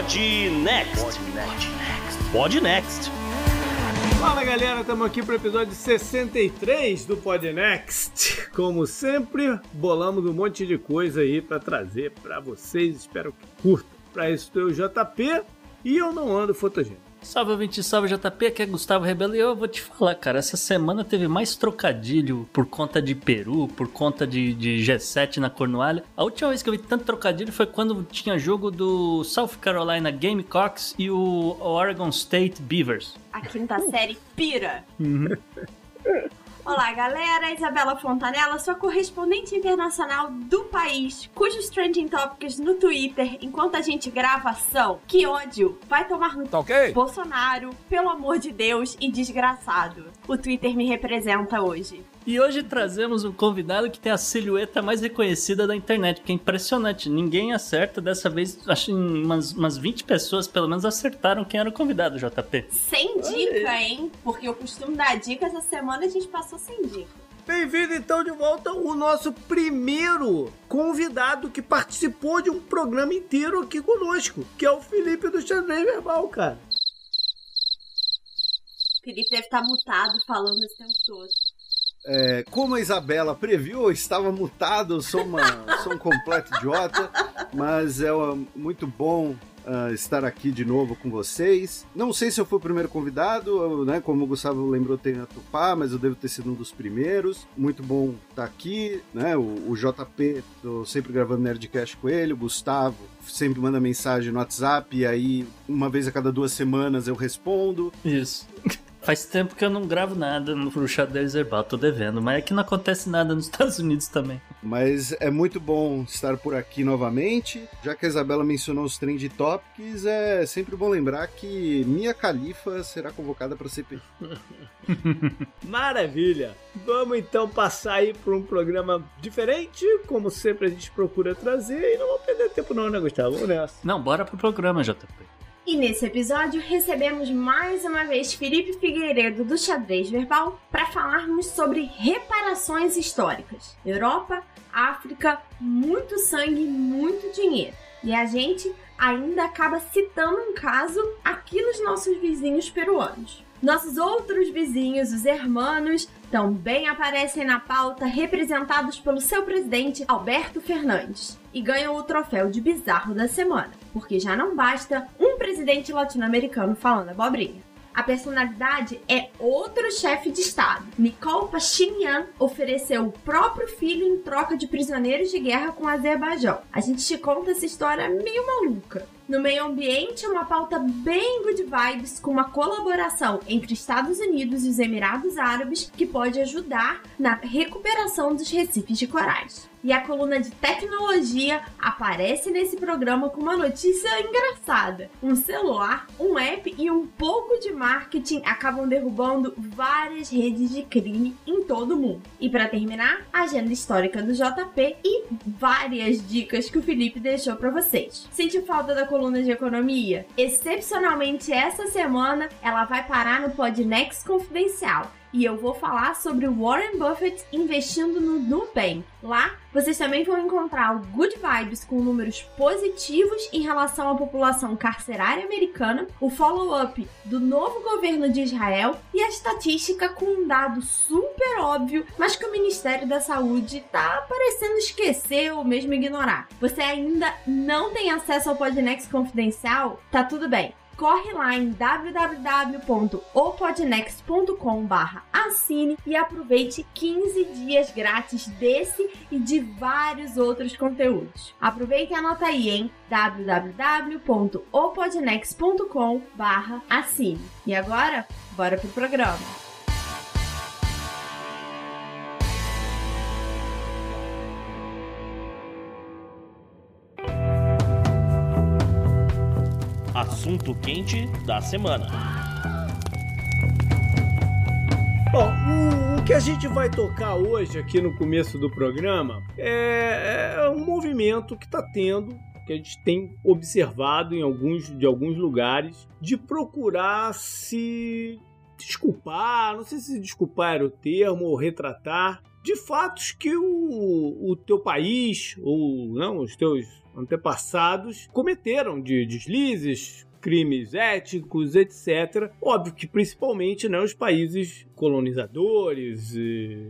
Pod Next. Pod Next. Fala galera, estamos aqui para o episódio 63 do Pod Next. Como sempre, bolamos um monte de coisa aí para trazer para vocês. Espero que curtam. Para isso, eu o JP e eu não ando fotogênico. Salve, ouvinte, salve JP, aqui é Gustavo Rebelo e eu vou te falar, cara, essa semana teve mais trocadilho por conta de Peru, por conta de, de G7 na Cornualha. A última vez que eu vi tanto trocadilho foi quando tinha jogo do South Carolina Gamecocks e o Oregon State Beavers. A quinta série pira. Uhum. Olá, galera. Isabela Fontanella, sua correspondente internacional do país, cujos trending topics no Twitter, enquanto a gente grava, são que ódio, vai tomar no Tá ok? Bolsonaro, pelo amor de Deus e desgraçado. O Twitter me representa hoje. E hoje trazemos um convidado que tem a silhueta mais reconhecida da internet, que é impressionante. Ninguém acerta, dessa vez, acho que umas, umas 20 pessoas pelo menos acertaram quem era o convidado, JP. Sem dica, hein? Porque eu costumo dar dica, essa semana a gente passou sem dica. Bem-vindo então de volta o nosso primeiro convidado que participou de um programa inteiro aqui conosco, que é o Felipe do Xadrez Verbal, cara. O Felipe deve estar mutado falando esse tempo todo. É, como a Isabela previu, eu estava mutado, eu sou, uma, sou um completo idiota, mas é uh, muito bom uh, estar aqui de novo com vocês. Não sei se eu fui o primeiro convidado, eu, né, como o Gustavo lembrou, tem a Tupá, mas eu devo ter sido um dos primeiros. Muito bom estar aqui, né? O, o JP, tô sempre gravando Nerdcast com ele, o Gustavo sempre manda mensagem no WhatsApp, e aí uma vez a cada duas semanas eu respondo. Isso. Faz tempo que eu não gravo nada no Xadrez Herbal, tô devendo, mas é que não acontece nada nos Estados Unidos também. Mas é muito bom estar por aqui novamente. Já que a Isabela mencionou os Trend Topics, é sempre bom lembrar que Mia Khalifa será convocada para a CPI. Maravilha! Vamos então passar aí por um programa diferente, como sempre a gente procura trazer, e não vamos perder tempo não, né, Gustavo? Vamos nessa. Não, bora pro programa, JP. E nesse episódio recebemos mais uma vez Felipe Figueiredo do Xadrez Verbal para falarmos sobre reparações históricas. Europa, África, muito sangue, muito dinheiro. E a gente ainda acaba citando um caso aqui nos nossos vizinhos peruanos. Nossos outros vizinhos, os hermanos, também aparecem na pauta representados pelo seu presidente Alberto Fernandes e ganham o troféu de bizarro da semana, porque já não basta um presidente latino-americano falando abobrinha. A personalidade é outro chefe de Estado. Nikol Pashinyan ofereceu o próprio filho em troca de prisioneiros de guerra com o Azerbaijão. A gente te conta essa história meio maluca. No meio ambiente, uma pauta bem good vibes com uma colaboração entre Estados Unidos e os Emirados Árabes que pode ajudar na recuperação dos recifes de corais. E a coluna de tecnologia aparece nesse programa com uma notícia engraçada. Um celular, um app e um pouco de marketing acabam derrubando várias redes de crime em todo o mundo. E para terminar, a agenda histórica do JP e várias dicas que o Felipe deixou para vocês. Sente falta da coluna de economia? Excepcionalmente essa semana, ela vai parar no Podnext Confidencial e eu vou falar sobre Warren Buffett investindo no Nubank. Lá, vocês também vão encontrar o Good Vibes com números positivos em relação à população carcerária americana, o follow-up do novo governo de Israel e a estatística com um dado super óbvio, mas que o Ministério da Saúde tá parecendo esquecer ou mesmo ignorar. Você ainda não tem acesso ao Podnext Confidencial? Tá tudo bem corre lá em www.opodnext.com/barra assine e aproveite 15 dias grátis desse e de vários outros conteúdos. Aproveite e anota aí em www.opodnext.com/barra assine. E agora, bora pro programa. Assunto quente da semana. Bom, o, o, que a gente vai tocar hoje aqui no começo do programa é, é um movimento que está tendo, que a gente tem observado em alguns, de alguns lugares, de procurar se desculpar, não sei se desculpar era o termo, ou retratar, de fatos que o, o teu país, ou não, os teus antepassados cometeram de deslizes, crimes éticos, etc. Óbvio que principalmente né, os países colonizadores,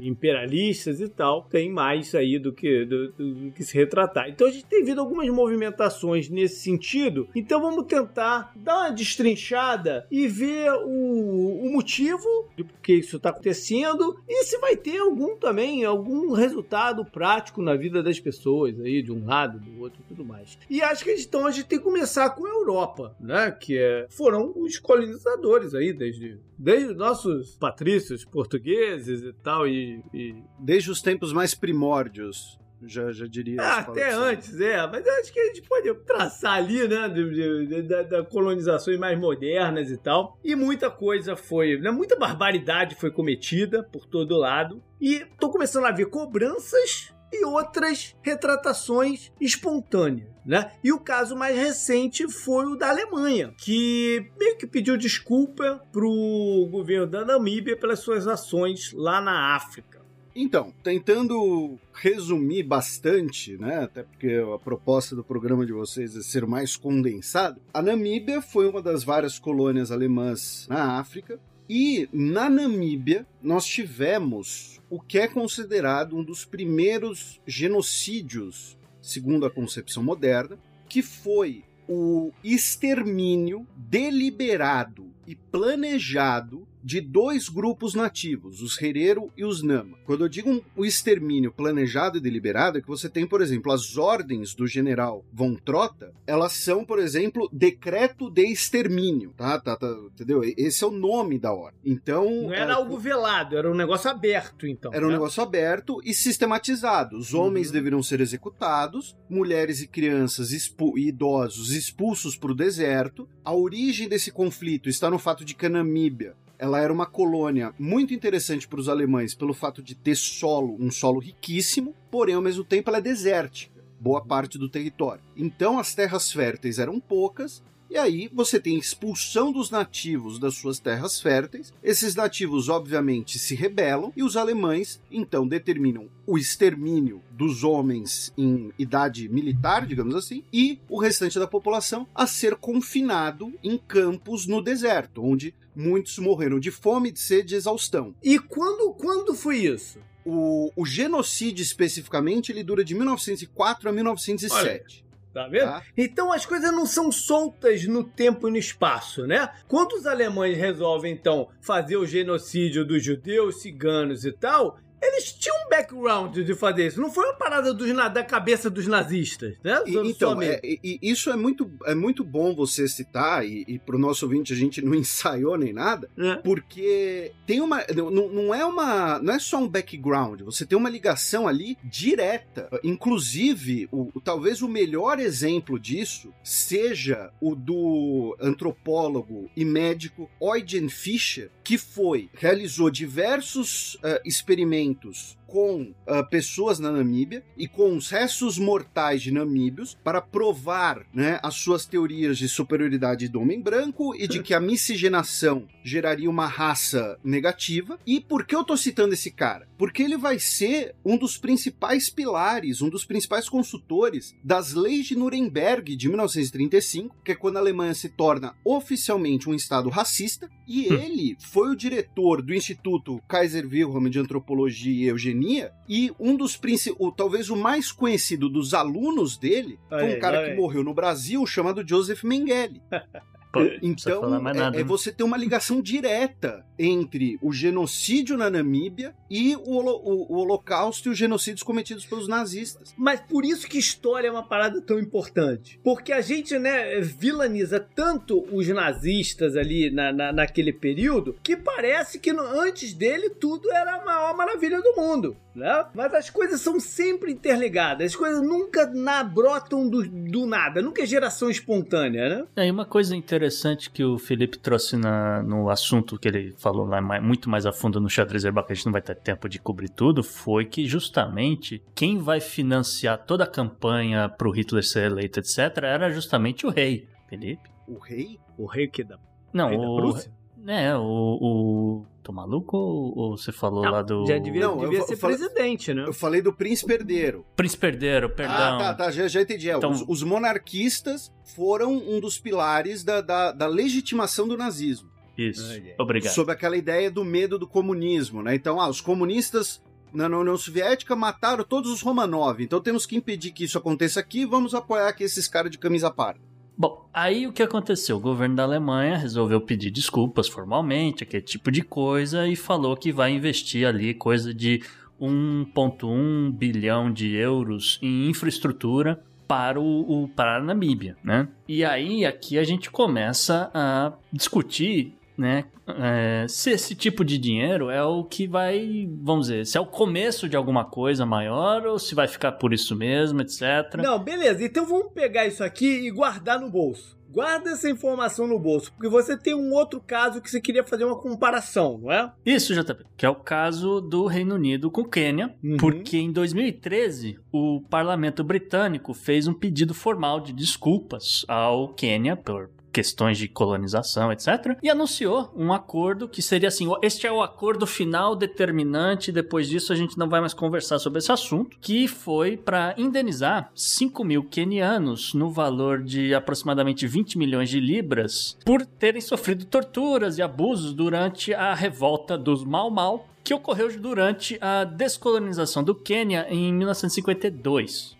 imperialistas e tal, têm mais aí do que, do, do, que se retratar. Então a gente tem visto algumas movimentações nesse sentido. Então vamos tentar dar uma destrinchada e ver o, o motivo de por que isso está acontecendo e se vai ter algum também, algum resultado prático na vida das pessoas aí, de um lado, do outro e tudo mais. E acho que então a gente tem que começar com a Europa, né? Que é, foram os colonizadores aí desde desde nossos patrícios portugueses e tal, e, e... Desde os tempos mais primórdios. Já, já diria. Ah, até antes, é. Mas acho que a gente pode traçar ali, né? De, de, colonizações mais modernas e tal. E muita coisa foi. Né, muita barbaridade foi cometida por todo lado. E tô começando a ver cobranças e outras retratações espontâneas. Né? E o caso mais recente foi o da Alemanha, que meio que pediu desculpa para o governo da Namíbia pelas suas ações lá na África. Então, tentando resumir bastante, né? Até porque a proposta do programa de vocês é ser mais condensado. A Namíbia foi uma das várias colônias alemãs na África. E na Namíbia nós tivemos o que é considerado um dos primeiros genocídios segundo a concepção moderna, que foi o extermínio deliberado e planejado de dois grupos nativos, os Herero e os Nama. Quando eu digo o extermínio planejado e deliberado, é que você tem, por exemplo, as ordens do general Von Trotta, elas são, por exemplo, decreto de extermínio, tá? tá, tá entendeu? Esse é o nome da ordem. Então... Não era é, algo velado, era um negócio aberto, então. Era né? um negócio aberto e sistematizado. Os homens uhum. deveriam ser executados, mulheres e crianças e idosos expulsos para o deserto. A origem desse conflito está no fato de que a Namíbia ela era uma colônia muito interessante para os alemães pelo fato de ter solo, um solo riquíssimo, porém ao mesmo tempo ela é desértica, boa parte do território. Então as terras férteis eram poucas e aí você tem expulsão dos nativos das suas terras férteis. Esses nativos, obviamente, se rebelam e os alemães então determinam o extermínio dos homens em idade militar, digamos assim, e o restante da população a ser confinado em campos no deserto, onde muitos morreram de fome, de sede e de exaustão. E quando, quando foi isso? O, o genocídio especificamente ele dura de 1904 a 1907. Olha. Tá vendo? Tá. Então as coisas não são soltas no tempo e no espaço, né? Quando os alemães resolvem, então, fazer o genocídio dos judeus, ciganos e tal, eles tinham um background de fazer isso. Não foi uma parada dos, da cabeça dos nazistas, né? E, então, é, e, isso é muito, é muito bom você citar, e, e pro nosso ouvinte a gente não ensaiou nem nada, é. porque tem uma. Não, não é uma. Não é só um background, você tem uma ligação ali direta. Inclusive, o, talvez o melhor exemplo disso seja o do antropólogo e médico Eugen Fischer, que foi, realizou diversos uh, experimentos talentos com uh, pessoas na Namíbia e com os restos mortais de namíbios para provar né, as suas teorias de superioridade do homem branco e de que a miscigenação geraria uma raça negativa. E por que eu tô citando esse cara? Porque ele vai ser um dos principais pilares, um dos principais consultores das leis de Nuremberg de 1935, que é quando a Alemanha se torna oficialmente um estado racista, e hum. ele foi o diretor do Instituto Kaiser Wilhelm de Antropologia e eugenia, e um dos principais, talvez o mais conhecido dos alunos dele, foi um cara que morreu no Brasil chamado Joseph Mengele. Pô, então, é, é, você ter uma ligação direta entre o genocídio na Namíbia e o, o, o, Holocausto e os genocídios cometidos pelos nazistas. Mas por isso que história é uma parada tão importante. Porque a gente, né, vilaniza tanto os nazistas ali na, na naquele período que parece que no, antes dele tudo era a maior maravilha do mundo. Né? Mas as coisas são sempre interligadas, as coisas nunca na, brotam do, do nada, nunca é geração espontânea, né? É, e uma coisa interessante que o Felipe trouxe na, no assunto que ele falou lá mais, muito mais a fundo no xadrez herbal, que a gente não vai ter tempo de cobrir tudo, foi que justamente quem vai financiar toda a campanha pro Hitler ser eleito, etc., era justamente o rei, Felipe. O rei? O rei que da. Não, rei da o. Prússia? É, o. o tô maluco ou, ou você falou Não, lá do. Já devia, Não, devia eu ser falei- presidente, né? Eu falei do príncipe herdeiro. Príncipe Herdeiro, perdão. Ah, tá, tá, já, já entendi. É, Então- os, os monarquistas foram um dos pilares da, da, da legitimação do nazismo. Isso. Obrigado. Sobre aquela ideia do medo do comunismo, né? Então, ah, os comunistas na na União Soviética mataram todos os Romanov, então temos que impedir que isso aconteça aqui, vamos apoiar aqui esses caras de camisa parda. Bom, aí o que aconteceu? O governo da Alemanha resolveu pedir desculpas formalmente, aquele tipo de coisa, e falou que vai investir ali coisa de 1,1 bilhão de euros em infraestrutura para, o, o- para a Namíbia, né? E aí aqui a gente começa a discutir, né? é, se esse tipo de dinheiro é o que vai, vamos dizer, se é o começo de alguma coisa maior ou se vai ficar por isso mesmo, etc. Não, beleza. Então vamos pegar isso aqui e guardar no bolso. Guarda essa informação no bolso, porque você tem um outro caso que você queria fazer uma comparação, não é? Isso, JP. Que é o caso do Reino Unido com o Quênia, Uhum. porque em 2013 o parlamento britânico fez um pedido formal de desculpas ao Quênia por questões de colonização, etc. E anunciou um acordo que seria assim: este é o acordo final determinante. Depois disso, a gente não vai mais conversar sobre esse assunto. Que foi para indenizar 5 mil quenianos no valor de aproximadamente 20 milhões de libras por terem sofrido torturas e abusos durante a revolta dos Mau Mau. Que ocorreu durante a descolonização do Quênia em 1952.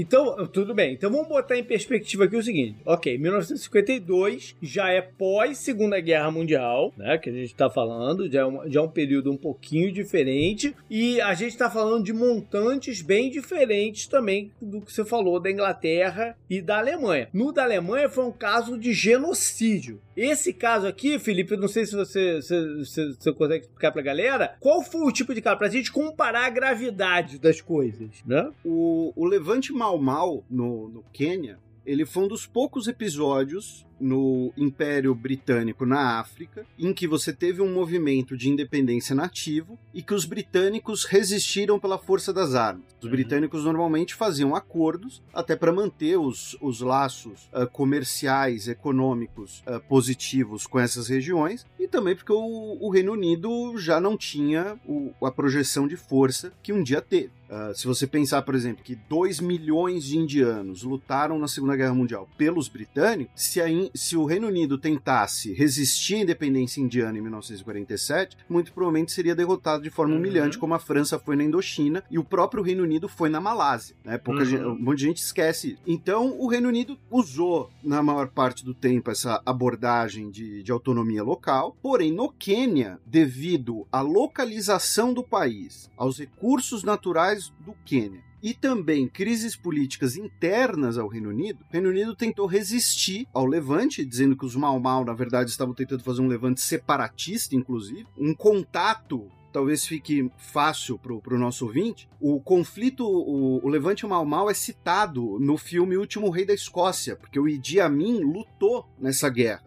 Então, tudo bem. Então vamos botar em perspectiva aqui o seguinte. Ok, 1952 já é pós Segunda Guerra Mundial, né? Que a gente tá falando, já é, um, já é um período um pouquinho diferente. E a gente tá falando de montantes bem diferentes também do que você falou da Inglaterra e da Alemanha. No da Alemanha foi um caso de genocídio. Esse caso aqui, Felipe, eu não sei se você, se, se- se consegue explicar pra galera, qual foi o tipo de caso? Pra gente comparar a gravidade das coisas, né? O, o Levante Mau Mau no, no Quênia, ele foi um dos poucos episódios no Império Britânico na África em que você teve um movimento de independência nativo e que os britânicos resistiram pela força das armas. Os Uhum. britânicos normalmente faziam acordos até para manter os, os laços ah, comerciais, econômicos ah, positivos com essas regiões e também porque o, o Reino Unido já não tinha o- a projeção de força que um dia teve. Ah, se você pensar, por exemplo, que 2 milhões de indianos lutaram na Segunda Guerra Mundial pelos britânicos, se, a se o Reino Unido tentasse resistir à independência indiana em 1947, muito provavelmente seria derrotado de forma Uhum. humilhante, como a França foi na Indochina e o próprio Reino Unido foi na Malásia. Né? Pouca Uhum. gente, um monte de gente esquece. isso. Então, o Reino Unido usou, na maior parte do tempo, essa abordagem de, de autonomia local, porém, no Quênia, devido à localização do país, aos recursos naturais do Quênia, e também crises políticas internas ao Reino Unido, o Reino Unido tentou resistir ao levante, dizendo que os Mau Mau, na verdade, estavam tentando fazer um levante separatista, inclusive, um contato. Talvez fique fácil pro, pro nosso ouvinte. O conflito, o, o Levante Mau Mau é citado no filme Último Rei da Escócia, porque o Idi Amin lutou nessa guerra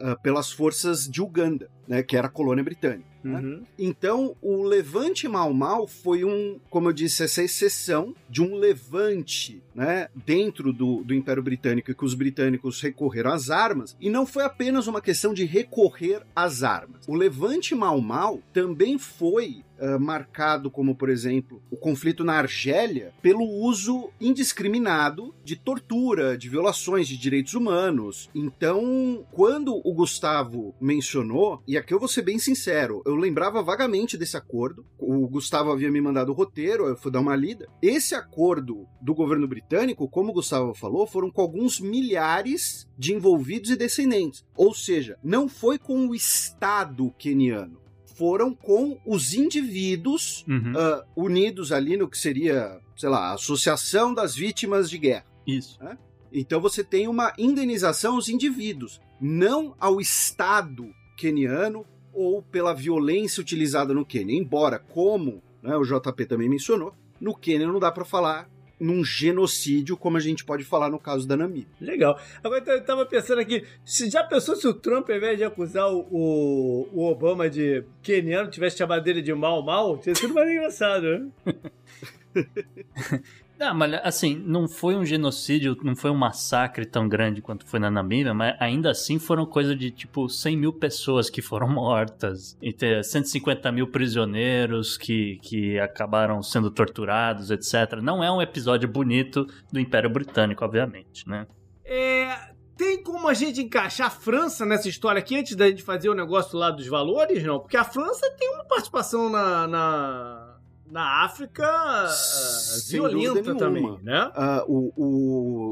ah, pelas forças de Uganda, né, que era a colônia britânica. né? Uhum. Então, o levante Mau Mau foi um, como eu disse, essa exceção de um levante, né, dentro do, do Império Britânico e que os britânicos recorreram às armas, e não foi apenas uma questão de recorrer às armas. O levante Mau Mau também foi ah, marcado como, por exemplo, o conflito na Argélia pelo uso indiscriminado de tortura, de violações de direitos humanos. Então, quando o Gustavo mencionou, e aqui eu vou ser bem sincero, eu lembrava vagamente desse acordo. O Gustavo havia me mandado o roteiro, eu fui dar uma lida. Esse acordo do governo britânico, como o Gustavo falou, foram com alguns milhares de envolvidos e descendentes. Ou seja, não foi com o Estado queniano foram com os indivíduos Uhum. ah, unidos ali no que seria, sei lá, a Associação das Vítimas de Guerra. Isso. Então você tem uma indenização aos indivíduos, não ao Estado queniano ou pela violência utilizada no Quênia. Embora, como né, o JP também mencionou, no Quênia não dá para falar num genocídio como a gente pode falar no caso da Namíbia. Legal. Agora eu tava pensando aqui, se já pensou se o Trump, ao invés de acusar o, o, o Obama de queniano, tivesse chamado ele de mal mal, tinha sido mais engraçado, né? Não, mas assim, não foi um genocídio, não foi um massacre tão grande quanto foi na Namíbia, mas ainda assim foram coisa de tipo 100 mil pessoas que foram mortas, e ter 150 mil prisioneiros que, que acabaram sendo torturados, etc. Não é um episódio bonito do Império Britânico, obviamente, né? É, tem como a gente encaixar a França nessa história aqui antes da gente fazer o negócio lá dos valores, não? Porque a França tem uma participação na, na na África uh, violenta também, né? Uh, o,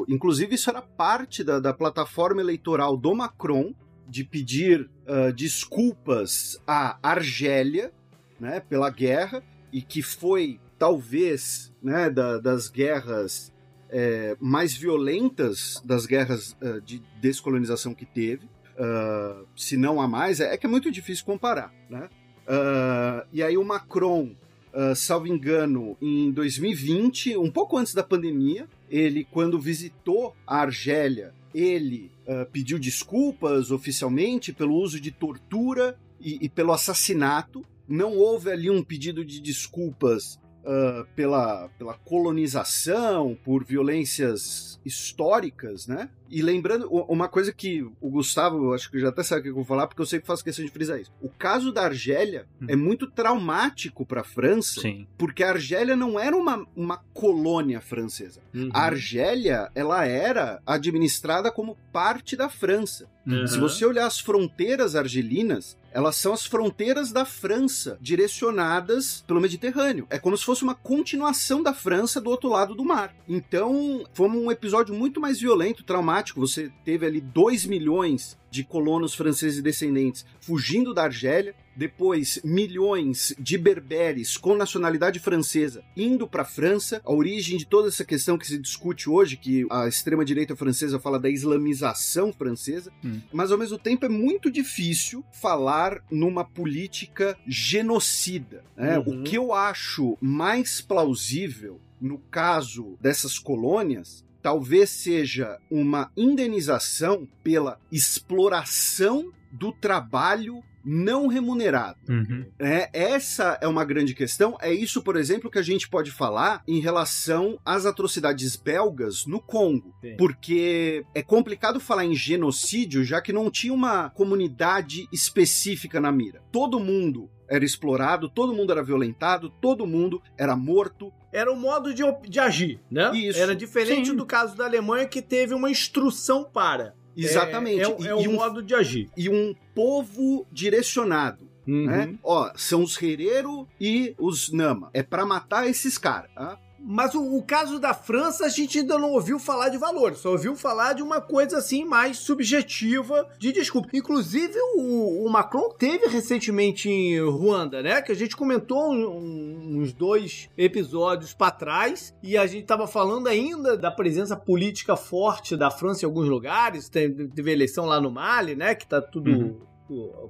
o, inclusive, isso era parte da, da plataforma eleitoral do Macron de pedir uh, desculpas à Argélia né, pela guerra e que foi, talvez, né, da, das guerras é, mais violentas das guerras uh, de descolonização que teve, uh, se não há mais, é, é, que é muito difícil comparar, né? Uh, e aí o Macron uh, salvo engano, em 2020, um pouco antes da pandemia, ele, quando visitou a Argélia, ele uh, pediu desculpas oficialmente pelo uso de tortura e, e, pelo assassinato. Não houve ali um pedido de desculpas uh, pela, pela colonização, por violências históricas, né? E lembrando, uma coisa que o Gustavo, acho que já até sabe o que eu vou falar, porque eu sempre faço questão de frisar isso. O caso da Argélia hum. é muito traumático para a França, Sim. porque a Argélia não era uma, uma colônia francesa. Uhum. A Argélia, ela era administrada como parte da França. Uhum. Se você olhar as fronteiras argelinas, elas são as fronteiras da França, direcionadas pelo Mediterrâneo. É como se fosse uma continuação da França do outro lado do mar. Então, foi um episódio muito mais violento, traumático. Você teve ali 2 milhões de colonos franceses descendentes fugindo da Argélia, depois milhões de berberes com nacionalidade francesa indo para a França, a origem de toda essa questão que se discute hoje, que a extrema direita francesa fala da islamização francesa, hum. mas ao mesmo tempo é muito difícil falar numa política genocida. Né? Uhum. O que eu acho mais plausível no caso dessas colônias talvez seja uma indenização pela exploração do trabalho não remunerado. Uhum. É, essa é uma grande questão. É isso, por exemplo, que a gente pode falar em relação às atrocidades belgas no Congo. Sim. Porque é complicado falar em genocídio, já que não tinha uma comunidade específica na mira. Todo mundo era explorado, todo mundo era violentado, todo mundo era morto. Era o modo de, de agir, né? Isso. Era diferente Sim. do caso da Alemanha, que teve uma instrução para. Exatamente. É, é, é um, modo de agir. E um povo direcionado. Uhum. Né? Ó, são os Herero e os Nama. É para matar esses caras. Tá? Mas o, o, caso da França, a gente ainda não ouviu falar de valores, só ouviu falar de uma coisa assim mais subjetiva de desculpa. Inclusive, o, o Macron teve recentemente em Ruanda, né? Que a gente comentou um, uns dois episódios para trás e a gente tava falando ainda da presença política forte da França em alguns lugares. Teve eleição lá no Mali, né? Que tá tudo. Uhum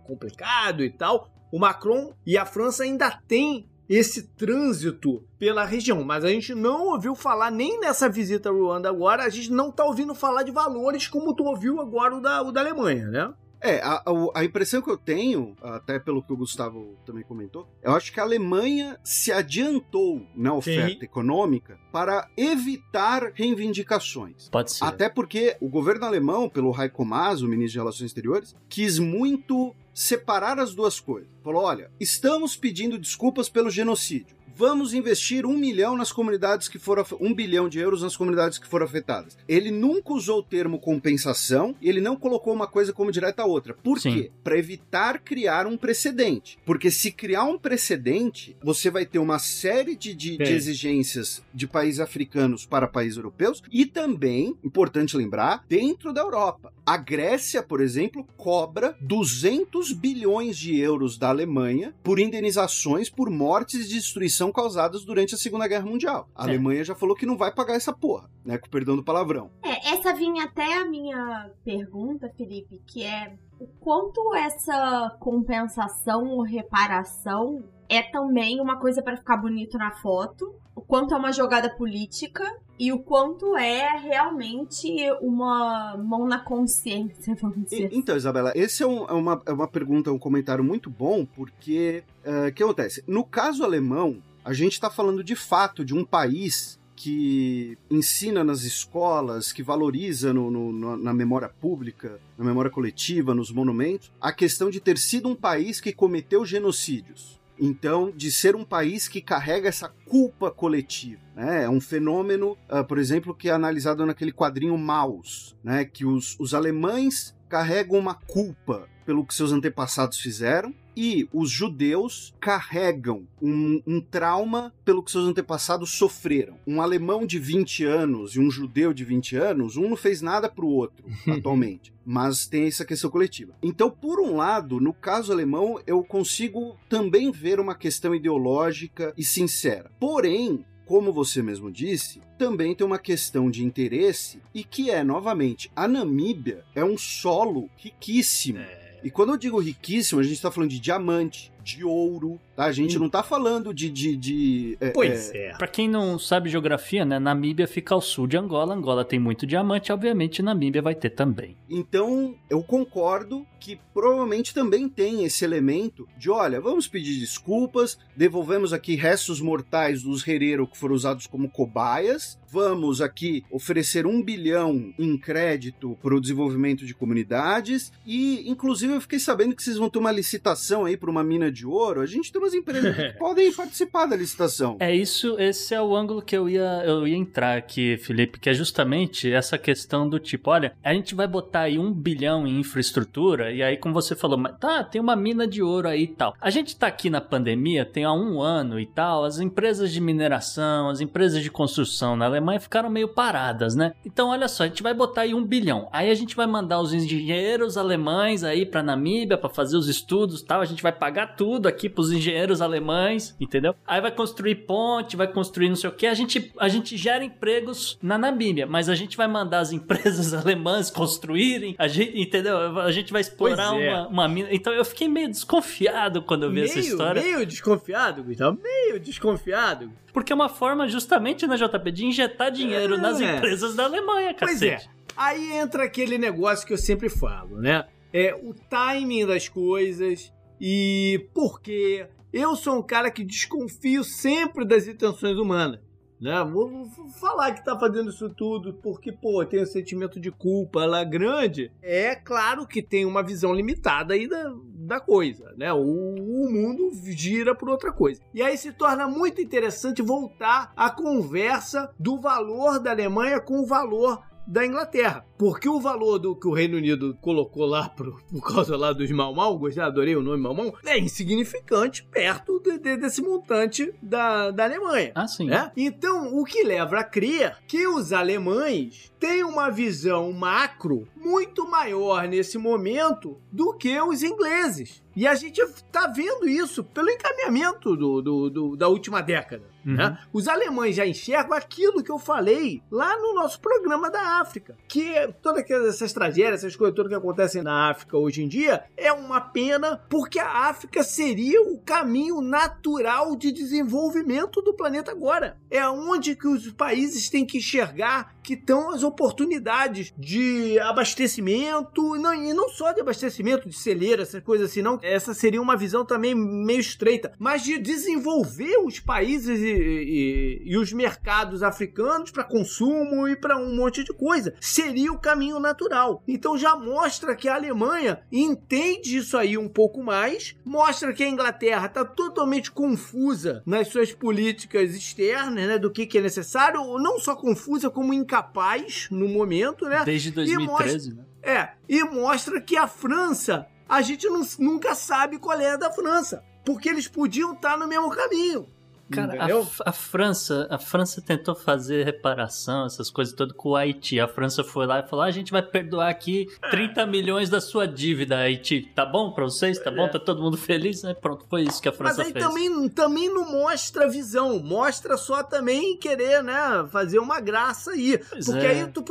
complicado e tal. O Macron e a França ainda têm esse trânsito pela região, mas a gente não ouviu falar nem nessa visita a Ruanda agora, a gente não tá ouvindo falar de valores como tu ouviu agora o da, o da Alemanha, né? É, a, a, impressão que eu tenho, até pelo que o Gustavo também comentou, eu acho que a Alemanha se adiantou na oferta Sim. econômica para evitar reivindicações. Pode ser. Até porque o governo alemão, pelo Heiko Maas, o ministro de Relações Exteriores, quis muito separar as duas coisas. Falou: olha, estamos pedindo desculpas pelo genocídio vamos investir um milhão nas comunidades que foram um bilhão de euros nas comunidades que foram afetadas. Ele nunca usou o termo compensação e ele não colocou uma coisa como direta a outra. Por Sim. quê? Para evitar criar um precedente. Porque se criar um precedente, você vai ter uma série de, de, de exigências de países africanos para países europeus e também, importante lembrar, dentro da Europa. A Grécia, por exemplo, cobra 200 bilhões de euros da Alemanha por indenizações por mortes e destruição causadas durante a Segunda Guerra Mundial. A é. Alemanha já falou que não vai pagar essa porra, né? Com perdão do palavrão. É, essa vinha até a minha pergunta, Felipe, que é o quanto essa compensação ou reparação é também uma coisa para ficar bonito na foto, o quanto é uma jogada política e o quanto é realmente uma mão na consciência, vamos dizer. E, então, Isabela, esse é, um, é, uma, é uma pergunta, um comentário muito bom, porque o uh, que acontece? No caso alemão, a gente está falando de fato de um país que ensina nas escolas, que valoriza no, no, na memória pública, na memória coletiva, nos monumentos, a questão de ter sido um país que cometeu genocídios. Então, de ser um país que carrega essa culpa coletiva. Né? É um fenômeno, uh, por exemplo, que é analisado naquele quadrinho Maus, né? que os, os alemães carregam uma culpa pelo que seus antepassados fizeram e os judeus carregam um, um, trauma pelo que seus antepassados sofreram. Um alemão de 20 anos e um judeu de 20 anos, um não fez nada para o outro atualmente. Mas tem essa questão coletiva. Então, por um lado, no caso alemão, eu consigo também ver uma questão ideológica e sincera. Porém, como você mesmo disse, também tem uma questão de interesse e que é, novamente, a Namíbia é um solo riquíssimo. É. E quando eu digo riquíssimo, a gente está falando de diamante, de ouro, tá? A gente hum. não tá falando de. de, de é, pois é. é. Pra quem não sabe geografia, né? Namíbia fica ao sul de Angola. Angola tem muito diamante, obviamente Namíbia vai ter também. Então, eu concordo que provavelmente também tem esse elemento de: olha, vamos pedir desculpas, devolvemos aqui restos mortais dos Herero que foram usados como cobaias, vamos aqui oferecer um bilhão em crédito para o desenvolvimento de comunidades e, inclusive, eu fiquei sabendo que vocês vão ter uma licitação aí para uma mina de ouro. A gente tem umas empresas que podem participar da licitação. É isso, esse é o ângulo que eu ia, eu ia entrar aqui, Felipe, que é justamente essa questão do tipo, olha, a gente vai botar aí um bilhão em infraestrutura e aí, como você falou, mas tá, tem uma mina de ouro aí e tal. A gente tá aqui na pandemia, tem há um ano e tal, as empresas de mineração, as empresas de construção na Alemanha ficaram meio paradas, né? Então, olha só, a gente vai botar aí um bilhão. Aí a gente vai mandar os engenheiros alemães aí pra Namíbia para fazer os estudos tal, a gente vai pagar tudo aqui pros engenheiros alemães, entendeu? Aí vai construir ponte, vai construir não sei o que, a gente, a gente gera empregos na Namíbia, mas a gente vai mandar as empresas alemãs construírem, a gente, entendeu? A gente vai explorar é. uma, uma mina. Então eu fiquei meio desconfiado quando eu vi meio, essa história. Meio desconfiado, Gustavo, meio desconfiado. Porque é uma forma justamente na JP de injetar dinheiro é. nas empresas da Alemanha, cacete. Pois é. Aí entra aquele negócio que eu sempre falo, né? É o timing das coisas e por quê. Eu sou um cara que desconfio sempre das intenções humanas. Né? Vou, falar que tá fazendo isso tudo porque, pô, tem um sentimento de culpa lá grande. É claro que tem uma visão limitada aí da, da coisa, né? O, o mundo gira por outra coisa. E aí se torna muito interessante voltar à conversa do valor da Alemanha com o valor da Inglaterra. Porque o valor do que o Reino Unido colocou lá pro, por causa lá dos gostei, adorei o nome Mau, é insignificante perto de, de, desse montante da, da Alemanha. Ah, sim. Né? Então, o que leva a crer que os alemães têm uma visão macro muito maior nesse momento do que os ingleses. E a gente está vendo isso pelo encaminhamento do, do, do da última década. Uhum. Né? Os alemães já enxergam aquilo que eu falei lá no nosso programa da África. Que todas essas tragédias, essas coisas todas que acontecem na África hoje em dia, é uma pena porque a África seria o caminho natural de desenvolvimento do planeta agora. É onde que os países têm que enxergar que estão as oportunidades de abastecimento, não, e não só de abastecimento, de celeira, essas coisas assim, não. Essa seria uma visão também meio estreita, mas de desenvolver os países e, e, e os mercados africanos para consumo e para um monte de coisa. Seria o caminho natural. Então já mostra que a Alemanha entende isso aí um pouco mais, mostra que a Inglaterra está totalmente confusa nas suas políticas externas, né, do que, que é necessário, não só confusa, como incapaz no momento, né? Desde 2013, mostra, né? É, e mostra que a França, a gente não, nunca sabe qual é a da França, porque eles podiam estar no mesmo caminho. Cara, a, a, França, a França tentou fazer reparação, essas coisas todas com o Haiti. A França foi lá e falou: ah, a gente vai perdoar aqui 30 milhões da sua dívida, Haiti. Tá bom pra vocês? Tá bom? É. Tá todo mundo feliz? Né? Pronto, foi isso que a França Mas aí fez. Também, também não mostra visão, mostra só também querer, né, fazer uma graça aí. Pois Porque é. aí tu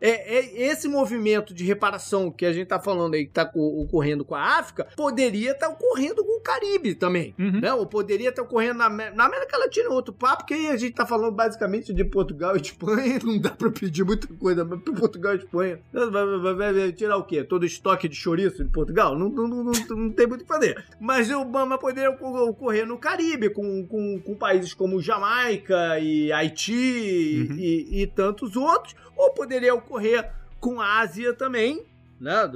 é, é, esse movimento de reparação que a gente tá falando aí, que tá ocorrendo com a África, poderia estar tá ocorrendo com o Caribe também, uhum. né? Ou poderia estar tá ocorrendo na, na América Latina, outro papo, que aí a gente tá falando basicamente de Portugal e Espanha, não dá pra pedir muita coisa, mas pra Portugal e Espanha, vai, vai, vai, vai tirar o quê? Todo estoque de chouriço de Portugal? Não, não, não, não, tem muito o que fazer. Mas o Obama poderia ocorrer no Caribe, com, com, com países como Jamaica e Haiti uhum. e, e tantos outros, ou poderia ocorrer com a Ásia também, né?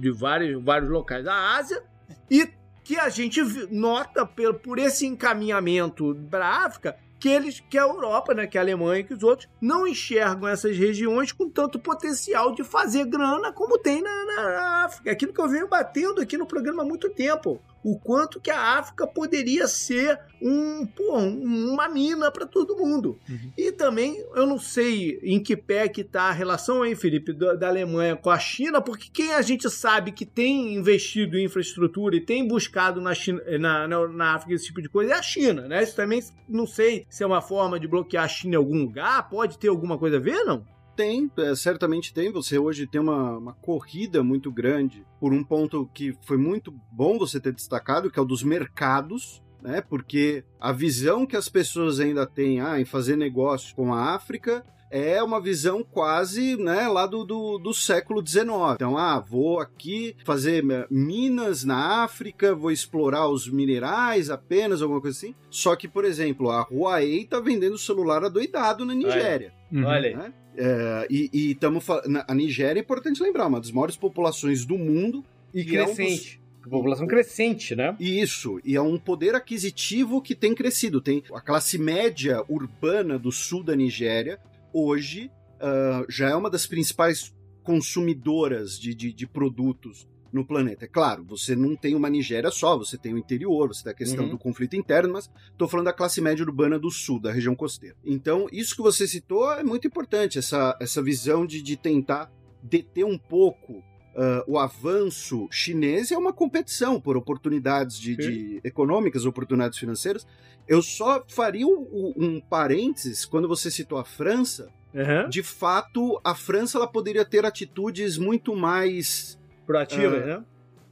De vários, vários locais da Ásia, e que a gente nota por, por esse encaminhamento para a África que eles, que a Europa, né, que a Alemanha, que os outros não enxergam essas regiões com tanto potencial de fazer grana como tem na, na África. Aquilo que eu venho batendo aqui no programa há muito tempo o quanto que a África poderia ser um, pô, uma mina para todo mundo. Uhum. E também, eu não sei em que pé que tá a relação, hein, Felipe, da, da, Alemanha com a China, porque quem a gente sabe que tem investido em infraestrutura e tem buscado na, China, na, na, na África esse tipo de coisa é a China, né? Isso também não sei se é uma forma de bloquear a China em algum lugar, pode ter alguma coisa a ver, não? Tem, é, certamente tem. Você hoje tem uma, uma corrida muito grande por um ponto que foi muito bom você ter destacado, que é o dos mercados. Né, porque a visão que as pessoas ainda têm ah, em fazer negócio com a África é uma visão quase né, lá do, do, do, século XIX. Então, ah, vou aqui fazer eh, minas na África, vou explorar os minerais apenas, alguma coisa assim. Só que, por exemplo, a Huawei está vendendo celular adoidado na Nigéria. Olha, uhum. Né? É, e estamos A Nigéria é importante lembrar, uma das maiores populações do mundo. E crescente. É um dos... População crescente, né? Isso, e é um poder aquisitivo que tem crescido. Tem a classe média urbana do sul da Nigéria, hoje, uh, já é uma das principais consumidoras de, de, de produtos no planeta. É claro, você não tem uma Nigéria só, você tem o interior, você tem a questão uhum. do conflito interno, mas estou falando da classe média urbana do sul, da região costeira. Então, isso que você citou é muito importante, essa, essa visão de, de tentar deter um pouco Uh, o avanço chinês é uma competição por oportunidades de, de, econômicas, oportunidades financeiras. Eu só faria um, um parênteses quando você citou a França. Uhum. De fato, a França ela poderia ter atitudes muito mais Proativas, uh, né?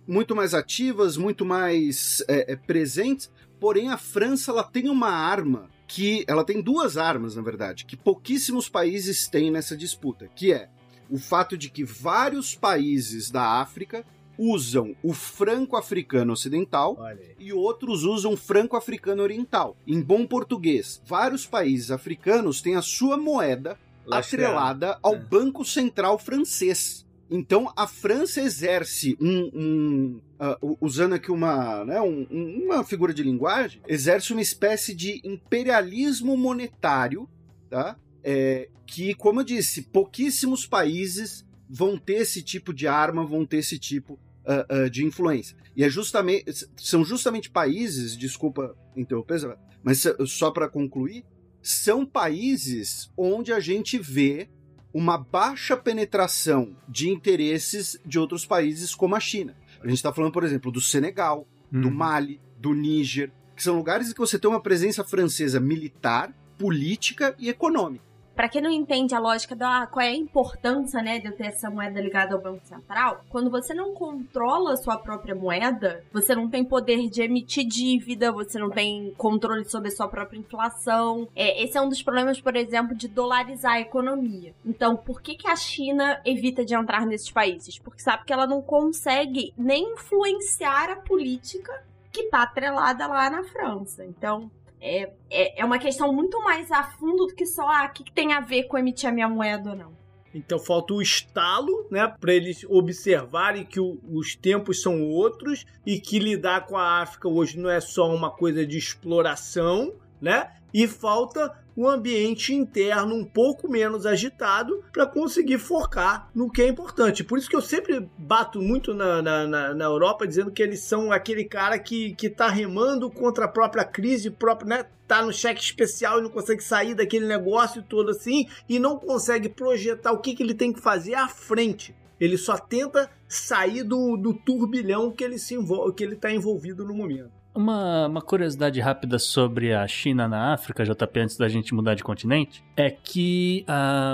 Muito mais ativas, muito mais é, é, presentes. Porém, a França ela tem uma arma que. Ela tem duas armas, na verdade, que pouquíssimos países têm nessa disputa, que é o fato de que vários países da África usam o franco-africano ocidental e outros usam o franco-africano oriental. Em bom português, vários países africanos têm a sua moeda atrelada ao é. Banco Central francês. Então a França exerce um, um uh, usando aqui uma, né, um, uma figura de linguagem, exerce uma espécie de imperialismo monetário, tá? É, que, como eu disse, pouquíssimos países vão ter esse tipo de arma, vão ter esse tipo uh, uh, de influência. E é justamente, são justamente países, desculpa interromper, mas só para concluir, são países onde a gente vê uma baixa penetração de interesses de outros países como a China. A gente está falando, por exemplo, do Senegal, hum. do Mali, do Níger, que são lugares em que você tem uma presença francesa militar, política e econômica. Para quem não entende a lógica da qual é a importância, né, de eu ter essa moeda ligada ao Banco Central, quando você não controla a sua própria moeda, você não tem poder de emitir dívida, você não tem controle sobre a sua própria inflação. É, esse é um dos problemas, por exemplo, de dolarizar a economia. Então, por que, que a China evita de entrar nesses países? Porque sabe que ela não consegue nem influenciar a política que está atrelada lá na França. Então, é, é, é uma questão muito mais a fundo do que só ah, o que, que tem a ver com emitir a minha moeda ou não. Então falta o estalo, né, para eles observarem que o, os tempos são outros e que lidar com a África hoje não é só uma coisa de exploração, né? E falta um ambiente interno um pouco menos agitado para conseguir focar no que é importante. Por isso que eu sempre bato muito na, na, na, Europa dizendo que eles são aquele cara que, que tá remando contra a própria crise, próprio, né? Tá no cheque especial e não consegue sair daquele negócio todo assim e não consegue projetar o que, que ele tem que fazer à frente. Ele só tenta sair do, do turbilhão que ele se envolve, que ele está envolvido no momento. Uma, uma curiosidade rápida sobre a China na África, JP, antes da gente mudar de continente, é que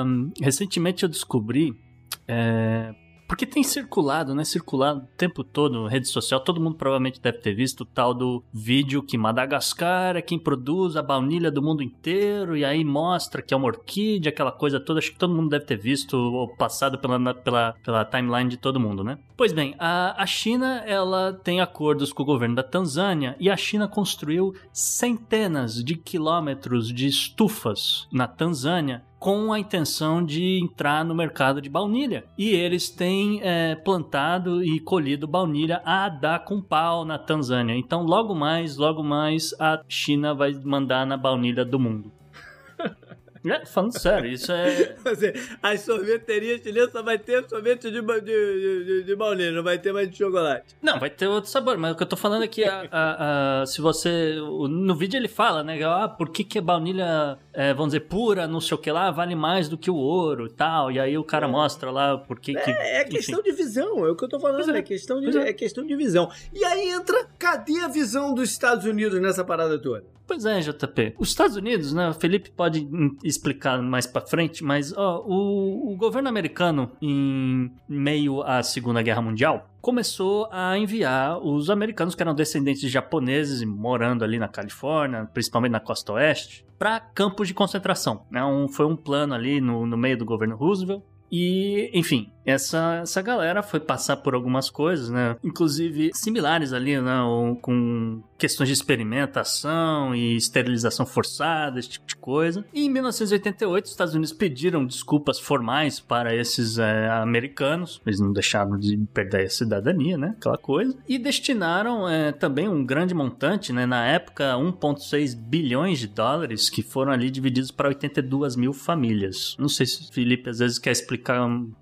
um, recentemente eu descobri é, porque tem circulado, né? Circulado o tempo todo rede social. Todo mundo provavelmente deve ter visto o tal do vídeo que Madagascar é quem produz a baunilha do mundo inteiro. E aí mostra que é uma orquídea, aquela coisa toda. Acho que todo mundo deve ter visto ou passado pela, pela, pela timeline de todo mundo, né? Pois bem, a, a China ela tem acordos com o governo da Tanzânia e a China construiu centenas de quilômetros de estufas na Tanzânia com a intenção de entrar no mercado de baunilha. E eles têm é, plantado e colhido baunilha a dar com pau na Tanzânia. Então, logo mais, logo mais, a China vai mandar na baunilha do mundo. É, falando sério, isso é. As sorveterias chinesas só vai ter sorvete de, de, de, de baunilha, não vai ter mais de chocolate. Não, vai ter outro sabor, mas o que eu tô falando é que a, a, a, se você. No vídeo ele fala, né? Ah, por que, que a baunilha, é, vamos dizer, pura, não sei o que lá, vale mais do que o ouro e tal. E aí o cara é. mostra lá por que. É, é questão enfim. de visão, é o que eu tô falando, é. é. questão de, é. é questão de visão. E aí entra, cadê a visão dos Estados Unidos nessa parada toda? Pois é, JP. Os Estados Unidos, né? O Felipe pode explicar mais para frente, mas ó, o, o governo americano, em meio à Segunda Guerra Mundial, começou a enviar os americanos que eram descendentes de japoneses morando ali na Califórnia, principalmente na costa oeste, para campos de concentração. Né? Um, foi um plano ali no, no meio do governo Roosevelt. E, enfim, essa, essa galera foi passar por algumas coisas, né? Inclusive similares ali, né? Com questões de experimentação e esterilização forçada, esse tipo de coisa. E em 1988, os Estados Unidos pediram desculpas formais para esses é, americanos. Eles não deixaram de perder a cidadania, né? Aquela coisa. E destinaram é, também um grande montante, né? Na época, 1,6 bilhões de dólares que foram ali divididos para 82 mil famílias. Não sei se o Felipe às vezes quer explicar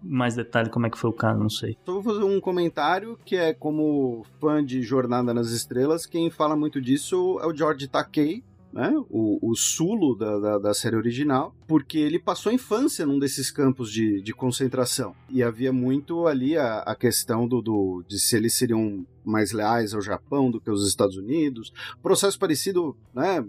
mais detalhes detalhe como é que foi o caso, não sei. Só vou fazer um comentário que é como fã de Jornada nas Estrelas, quem fala muito disso é o George Takei, né? O, o Sulo da, da, da, série original, porque ele passou a infância num desses campos de, de concentração. E havia muito ali a, a questão do, do, de se eles seriam mais leais ao Japão do que aos Estados Unidos. Processo parecido, né?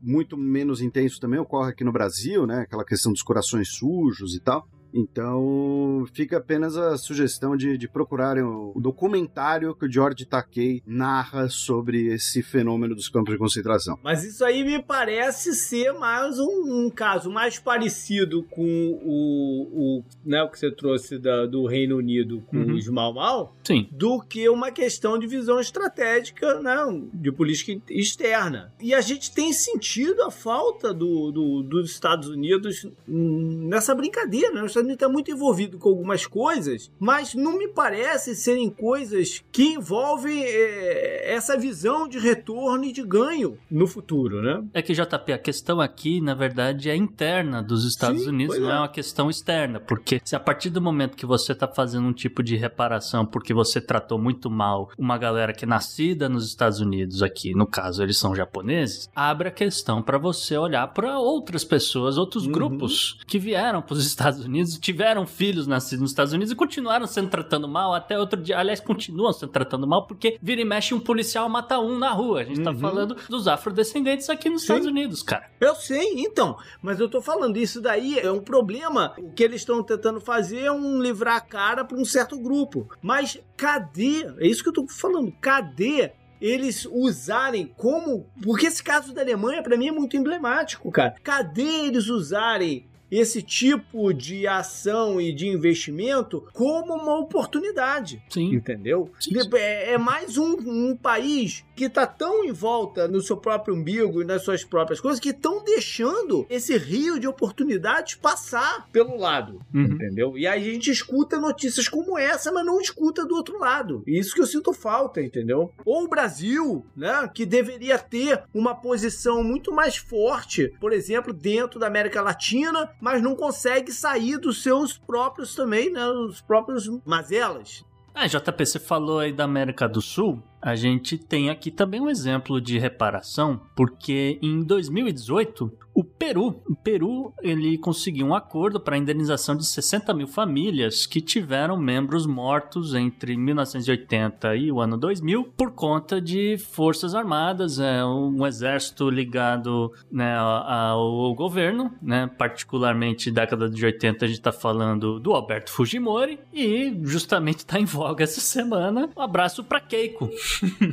Muito menos intenso também ocorre aqui no Brasil, né? Aquela questão dos corações sujos e tal. Então, fica apenas a sugestão de, de procurarem o, documentário que o George Takei narra sobre esse fenômeno dos campos de concentração. Mas isso aí me parece ser mais um, um caso mais parecido com o, o, né, o que você trouxe da, do Reino Unido com uhum. os Mal Mal Sim. do que uma questão de visão estratégica né, de política externa. E a gente tem sentido a falta do, do dos Estados Unidos nessa brincadeira. Né? Está muito envolvido com algumas coisas, mas não me parece serem coisas que envolvem é, essa visão de retorno e de ganho no futuro, né? É que, JP, a questão aqui, na verdade, é interna dos Estados Sim, Unidos, não é. é uma questão externa, porque se a partir do momento que você está fazendo um tipo de reparação porque você tratou muito mal uma galera que é nascida nos Estados Unidos aqui, no caso eles são japoneses, abre a questão para você olhar para outras pessoas, outros uhum. grupos que vieram para os Estados Unidos tiveram filhos nascidos nos Estados Unidos e continuaram sendo tratando mal até outro dia. Aliás, continuam sendo tratando mal porque vira e mexe um policial mata um na rua. A gente tá uhum. tá falando dos afrodescendentes aqui nos Sim. Estados Unidos, cara. Eu sei, então. Mas eu tô falando, isso daí é um problema. O que eles estão tentando fazer é um livrar a cara para um certo grupo. Mas cadê? É isso que eu tô falando. Cadê eles usarem como. Porque esse caso da Alemanha, para mim, é muito emblemático, cara. Cadê eles usarem esse tipo de ação e de investimento como uma oportunidade. Sim. Entendeu? Sim, sim. É, é, mais um, um país que está tão em volta no seu próprio umbigo e nas suas próprias coisas que estão deixando esse rio de oportunidades passar pelo lado. Uhum. Entendeu? E aí a gente escuta notícias como essa, mas não escuta do outro lado. E isso que eu sinto falta, entendeu? Ou o Brasil, né, que deveria ter uma posição muito mais forte, por exemplo, dentro da América Latina, mas não consegue sair dos seus próprios também, né? Os próprios mazelas. Ah, JP, você falou aí da América do Sul. a gente tem aqui também um exemplo de reparação, porque em 2018 o Peru, o Peru, ele conseguiu um acordo para a indenização de 60 mil famílias que tiveram membros mortos entre 1980 e o ano 2000 por conta de forças armadas, é, um exército ligado né, ao governo, né, particularmente década de 80 a gente está falando do Alberto Fujimori e justamente está em voga essa semana. Um abraço para Keiko.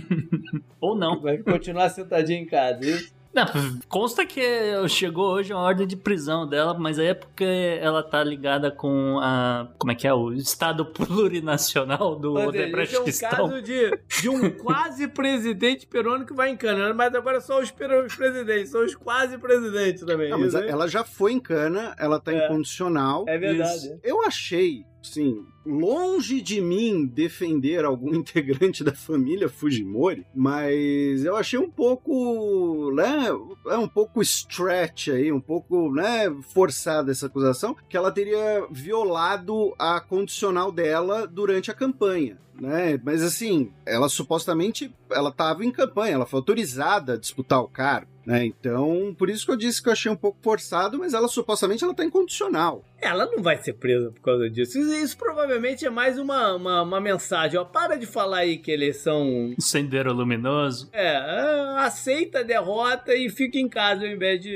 Ou não. Vai continuar sentadinho em casa, isso? Não, consta que chegou hoje uma ordem de prisão dela, mas aí é porque ela tá ligada com a. Como é que é? O Estado plurinacional do Odebrecht é um caso de, de um quase presidente peruano que vai em cana, mas agora só os, presidentes, são os quase presidentes também. Não, mas ela já foi em cana, ela tá é. incondicional. É verdade. Isso. Eu achei sim, longe de mim defender algum integrante da família Fujimori, mas eu achei um pouco, né, é um pouco stretch aí, um pouco, né, forçada essa acusação, que ela teria violado a condicional dela durante a campanha. Né? Mas assim, ela supostamente ela estava em campanha, ela foi autorizada a disputar o cargo. Né? Então, por isso que eu disse que eu achei um pouco forçado, mas ela supostamente ela tá incondicional. Ela não vai ser presa por causa disso. Isso, isso provavelmente é mais uma, uma, uma, mensagem. Ó, para de falar aí que eles são. Sendeiro luminoso. É, aceita a derrota e fica em casa ao invés de.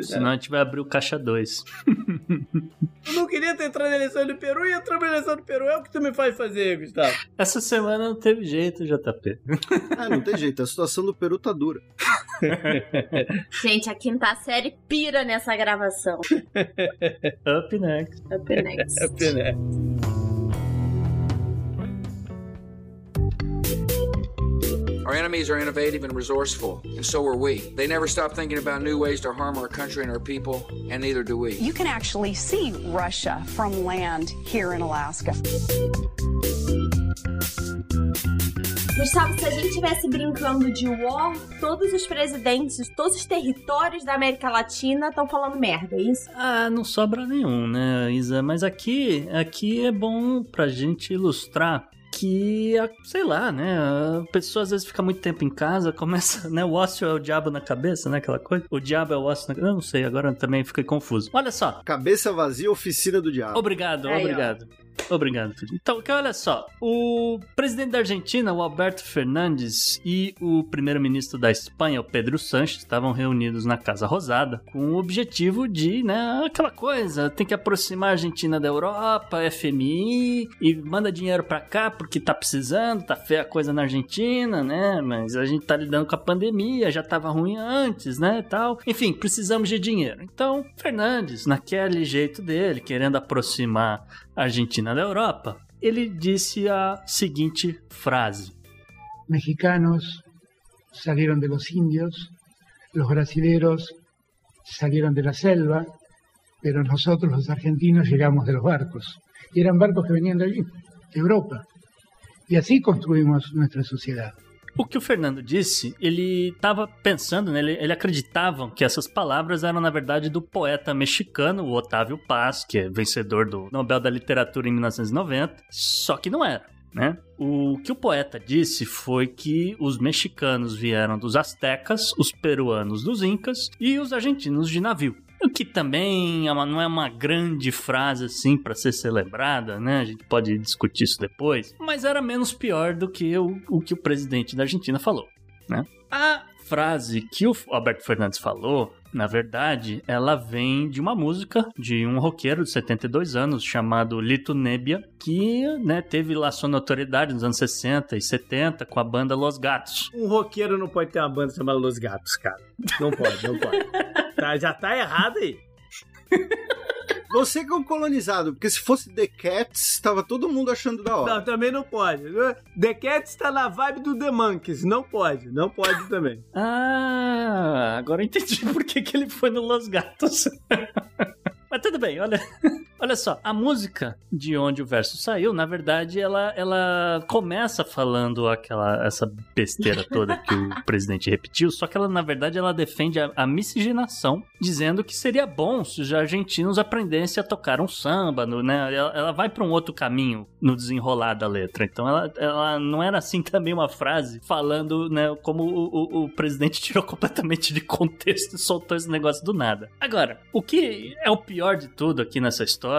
de Senão a gente vai abrir o caixa 2. tu não queria ter entrado na eleição do Peru e entrou na eleição do Peru. É o que tu me faz fazer, Gustavo. Essa semana não teve jeito, JP. ah, não tem jeito. A situação do Peru tá dura. Gente, a quinta série pira nessa gravação. Up next. Up next. Up next. Our enemies are innovative and resourceful, and so are we. They never stop thinking about new ways to harm our country and our people, and neither do we. You can actually see Russia from land here in Alaska. Gustavo, se a gente estivesse brincando de war, todos os presidentes, todos os territórios da América Latina estão falando merda, é isso? Ah, não sobra nenhum, né, Isa? Mas aqui, aqui é bom pra gente ilustrar que, sei lá, né? A pessoa às vezes fica muito tempo em casa, começa, né? O ócio é o diabo na cabeça, né? Aquela coisa. O diabo é o ócio na cabeça. Eu não sei, agora também fiquei confuso. Olha só. Cabeça vazia, oficina do diabo. Obrigado, Aí, obrigado. Ó. Obrigado, Então, olha só. O presidente da Argentina, o Alberto Fernandes, e o primeiro-ministro da Espanha, o Pedro Sanches, estavam reunidos na Casa Rosada com o objetivo de, né, aquela coisa, tem que aproximar a Argentina da Europa, FMI, e manda dinheiro pra cá porque tá precisando, tá feia a coisa na Argentina, né, mas a gente tá lidando com a pandemia, já tava ruim antes, né, tal. Enfim, precisamos de dinheiro. Então, Fernandes, naquele jeito dele, querendo aproximar Argentina da Europa, ele disse a seguinte frase: Mexicanos salieron de los indios, los brasileros salieron de la selva, pero nosotros los argentinos llegamos de los barcos. Y eran barcos que venían de allí, de Europa. Y así construimos nuestra sociedad. O que o Fernando disse, ele estava pensando, né, ele, ele acreditava que essas palavras eram, na verdade, do poeta mexicano, o Otávio Paz, que é vencedor do Nobel da Literatura em 1990, só que não era. Né? O que o poeta disse foi que os mexicanos vieram dos astecas, os peruanos dos incas e os argentinos de navio. O que também é não é uma grande frase assim para ser celebrada, né? A gente pode discutir isso depois, mas era menos pior do que o, o que o presidente da Argentina falou, né? A frase que o Alberto Fernandes falou, na verdade, ela vem de uma música de um roqueiro de 72 anos chamado Lito Nebbia, que né, teve lá sua notoriedade nos anos 60 e 70 com a banda Los Gatos. Um roqueiro não pode ter uma banda chamada Los Gatos, cara. Não pode, não pode. tá, já tá errado aí. Você que é um colonizado, porque se fosse The Cats, tava todo mundo achando da hora. Não, também não pode. The Cats tá na vibe do The Monkeys. Não pode, não pode também. Ah, agora eu entendi por que, que ele foi no Los Gatos. Mas tudo bem, olha. Olha só, a música de onde o verso saiu, na verdade, ela, ela começa falando aquela essa besteira toda que o presidente repetiu, só que ela, na verdade, ela defende a, a miscigenação, dizendo que seria bom se os argentinos aprendessem a tocar um samba, no, né? Ela, ela vai para um outro caminho no desenrolar da letra. Então ela, ela não era assim também uma frase falando, né, como o, o, o presidente tirou completamente de contexto e soltou esse negócio do nada. Agora, o que é o pior de tudo aqui nessa história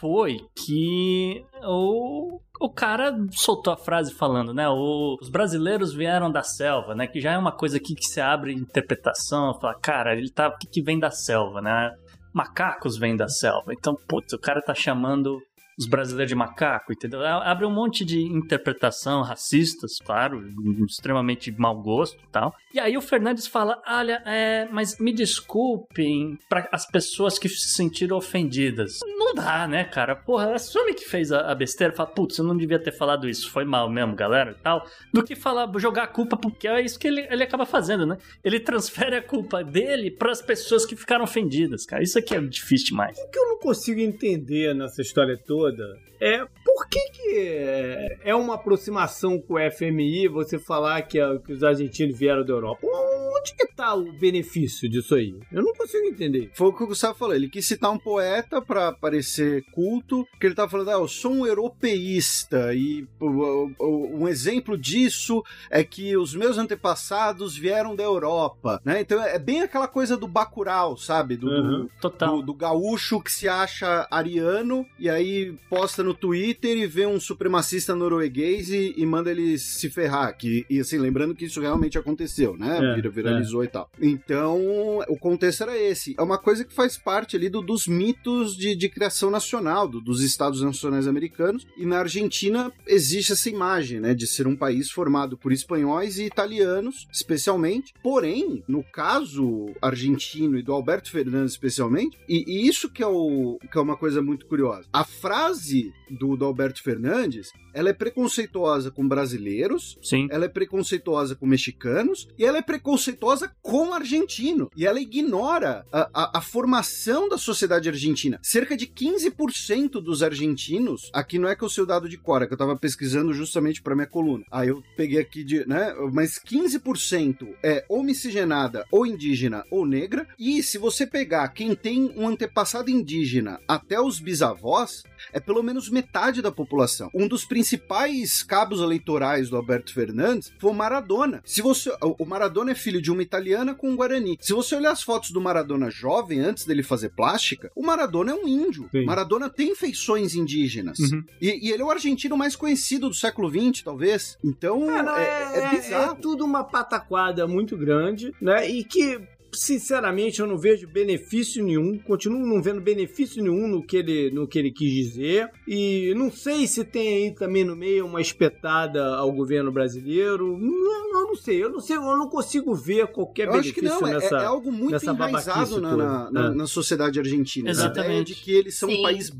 foi que o o cara soltou a frase falando, né? O, os brasileiros vieram da selva, né? Que já é uma coisa aqui que se abre interpretação. Fala, cara, ele tá. O que, que vem da selva, né? Macacos vêm da selva. Então, putz, o cara tá chamando os brasileiros de macaco, entendeu? Abre um monte de interpretação racistas, claro, extremamente mau gosto e tal. E aí o Fernandes fala: olha, é, mas me desculpem para as pessoas que se sentiram ofendidas. Não dá, né, cara? Porra, assume que fez a, a besteira, fala, putz, eu não devia ter falado isso, foi mal mesmo, galera, e tal, do que falar, jogar a culpa, porque é isso que ele, ele acaba fazendo, né? Ele transfere a culpa dele para as pessoas que ficaram ofendidas, cara. Isso aqui é difícil demais. O que eu não consigo entender nessa história toda é por que, que é uma aproximação com o FMI você falar que, que os argentinos vieram da Europa? Onde que tá o benefício disso aí? Eu não consigo entender. Foi o que o Gustavo falou. Ele quis citar um poeta para parecer culto, que ele tava falando, ah, eu sou um europeísta e um exemplo disso é que os meus antepassados vieram da Europa, né? Então é bem aquela coisa do Bacurau, sabe? Do, uhum, do, do gaúcho que se acha ariano e aí posta no Twitter e vê um supremacista norueguês e, e manda ele se ferrar. Que, e assim, lembrando que isso realmente aconteceu, né? É, Vira, viralizou é. e tal. Então, o contexto era esse. É uma coisa que faz parte ali do, dos mitos de, de criação nacional, do, dos Estados Nacionais Americanos. E na Argentina existe essa imagem, né? De ser um país formado por espanhóis e italianos, especialmente. Porém, no caso argentino e do Alberto Fernandes, especialmente, e, e isso que é, o, que é uma coisa muito curiosa. A frase frase do, do Alberto Fernandes, ela é preconceituosa com brasileiros, Sim. ela é preconceituosa com mexicanos e ela é preconceituosa com argentino. E ela ignora a, a, a formação da sociedade argentina. Cerca de 15% dos argentinos, aqui não é que eu sei o dado de Cora, que eu tava pesquisando justamente para minha coluna. Aí eu peguei aqui de, né, mas 15% é ou miscigenada, ou indígena, ou negra. E se você pegar quem tem um antepassado indígena até os bisavós, é pelo menos metade da população. Um dos principais cabos eleitorais do Alberto Fernandes foi o Maradona. Se você, o Maradona é filho de uma italiana com um guarani. Se você olhar as fotos do Maradona jovem antes dele fazer plástica, o Maradona é um índio. Sim. Maradona tem feições indígenas. Uhum. E, e, ele é o argentino mais conhecido do século XX, talvez. Então é, não, é, é, é bizarro. É tudo uma pataquada muito grande, né? E que sinceramente, eu não vejo benefício nenhum, continuo não vendo benefício nenhum no que ele, no que ele quis dizer. E não sei se tem aí também no meio uma espetada ao governo brasileiro. Não, não, não sei, eu não sei, eu não consigo ver qualquer eu benefício acho que não, nessa. É, é algo muito enraizado na, na, na, é. na, sociedade argentina. Exatamente. A ideia de que eles são Sim. um país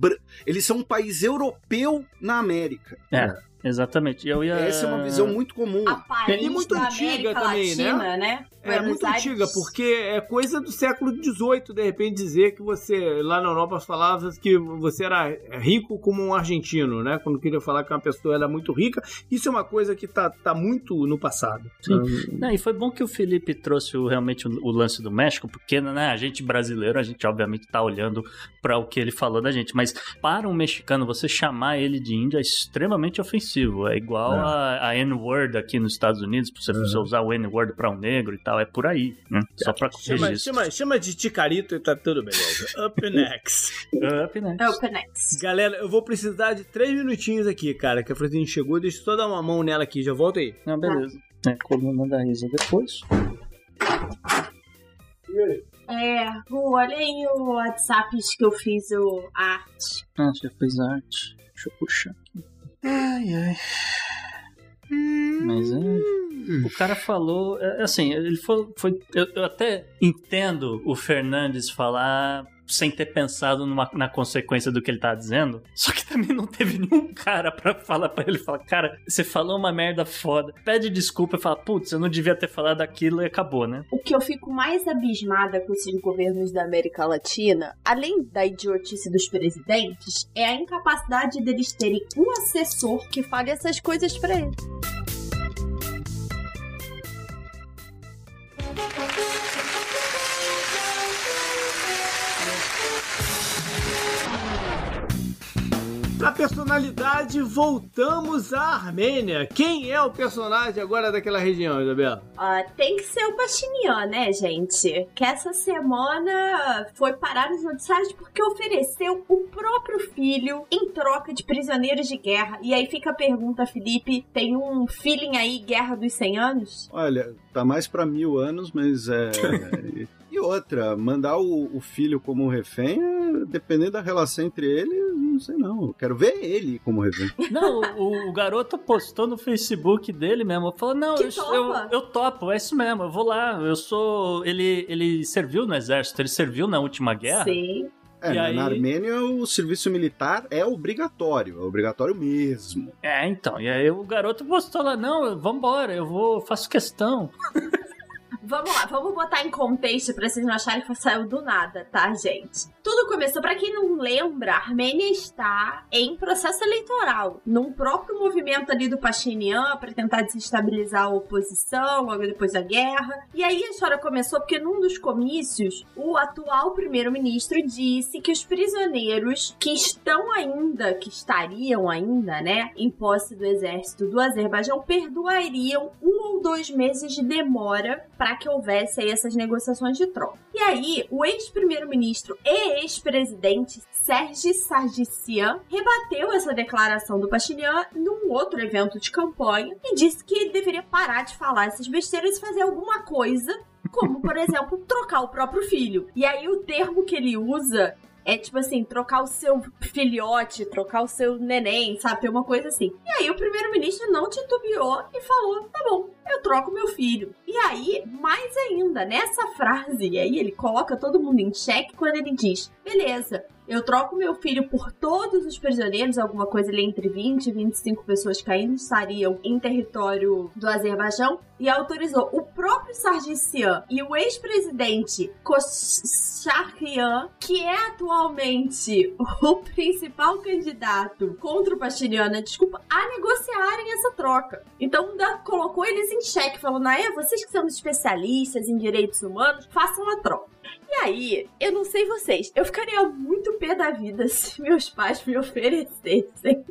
eles são um país europeu na América. É. Exatamente. Eu ia... Essa é uma visão muito comum. A e muito antiga também, né? Latina, né? né? É muito Aires. antiga, porque é coisa do século XVIII, de repente, dizer que você, lá na Europa, falava que você era rico como um argentino, né? Quando queria falar que uma pessoa era muito rica. Isso é uma coisa que tá, tá muito no passado. Sim. Hum. Não, e foi bom que o Felipe trouxe o, realmente o, o, lance do México, porque, né, a gente brasileiro, a gente obviamente tá olhando para o que ele falou da gente, mas para um mexicano, você chamar ele de índio é extremamente ofensivo. É igual é. a, a N-word aqui nos Estados Unidos, pra você, é. você usar o N-word pra um negro e tal é por aí, né? Só pra chama, chama, chama de Ticarito e tá tudo beleza. Up next. Up next. Up next. Galera, eu vou precisar de três minutinhos aqui, cara, que a Francine chegou. Deixa eu só dar uma mão nela aqui, já volto aí. Não, beleza. É, coluna da Isa depois. É, olha aí o WhatsApp que eu fiz o arte. Ah, você fez arte. Deixa eu puxar aqui. Ai, ai. Mas é. O cara falou. É, assim, ele foi. foi eu, eu, até entendo o Fernandes falar sem ter pensado numa, na consequência do que ele tá dizendo. Só que também não teve nenhum cara pra falar pra ele, falar, cara, você falou uma merda foda. Pede desculpa e fala, putz, eu não devia ter falado aquilo e acabou, né? O que eu fico mais abismada com esses governos da América Latina, além da idiotice dos presidentes, é a incapacidade deles terem um assessor que fale essas coisas pra eles. Personalidade, voltamos à Armênia. Quem é o personagem agora daquela região, Isabela? Ah, tem que ser o Pachinian, né, gente? Que essa semana foi parar nos noticiários porque ofereceu o próprio filho em troca de prisioneiros de guerra. E aí fica a pergunta, Felipe: tem um feeling aí, Guerra dos 100 anos? Olha, tá mais pra mil anos, mas é. e outra, mandar o, o filho como refém, é, dependendo da relação entre eles, não sei não. Eu quero ver ele como refém. Não, o, o garoto postou no Facebook dele mesmo. Falou: Não, eu, eu, eu topo, é isso mesmo, eu vou lá. Eu sou. Ele, ele serviu no exército, ele serviu na última guerra. Sim. É, E na- aí- na Armênia o serviço militar é obrigatório, é obrigatório mesmo. É, então. E aí o garoto postou lá: Não, vambora, eu vou, faço questão. Vamos lá, vamos botar em contexto pra vocês não acharem que saiu do nada, tá, gente? Tudo começou, pra quem não lembra, a Armênia está em processo eleitoral, num próprio movimento ali do Pachinian pra tentar desestabilizar a oposição logo depois da guerra. E aí a história começou porque num dos comícios, o atual primeiro-ministro disse que os prisioneiros que estão ainda, que estariam ainda, né, em posse do exército do Azerbaijão, perdoariam um ou dois meses de demora para que houvesse aí essas negociações de troca. E aí, o ex-primeiro-ministro e ex-presidente Serge Sargsyan rebateu essa declaração do Pachinian num outro evento de campanha e disse que ele deveria parar de falar essas besteiras e fazer alguma coisa, como, por exemplo, trocar o próprio filho. E aí, o termo que ele usa é tipo assim, trocar o seu filhote, trocar o seu neném, sabe? Tem uma coisa assim. E aí o primeiro-ministro não titubeou e falou: tá bom, eu troco meu filho. E aí, mais ainda, nessa frase, e aí ele coloca todo mundo em xeque quando ele diz: beleza. Eu troco meu filho por todos os prisioneiros, alguma coisa ali entre 20 e 25 pessoas que ainda estariam em território do Azerbaijão, e autorizou o próprio Sargsyan e o ex-presidente Kosharyan, que é atualmente o principal candidato contra o Pachinian na desculpa, a negociarem essa troca. Então colocou eles em xeque, falando: ah, é, vocês que são especialistas em direitos humanos, façam a troca. E aí, eu não sei vocês, eu ficaria muito pé da vida se meus pais me oferecessem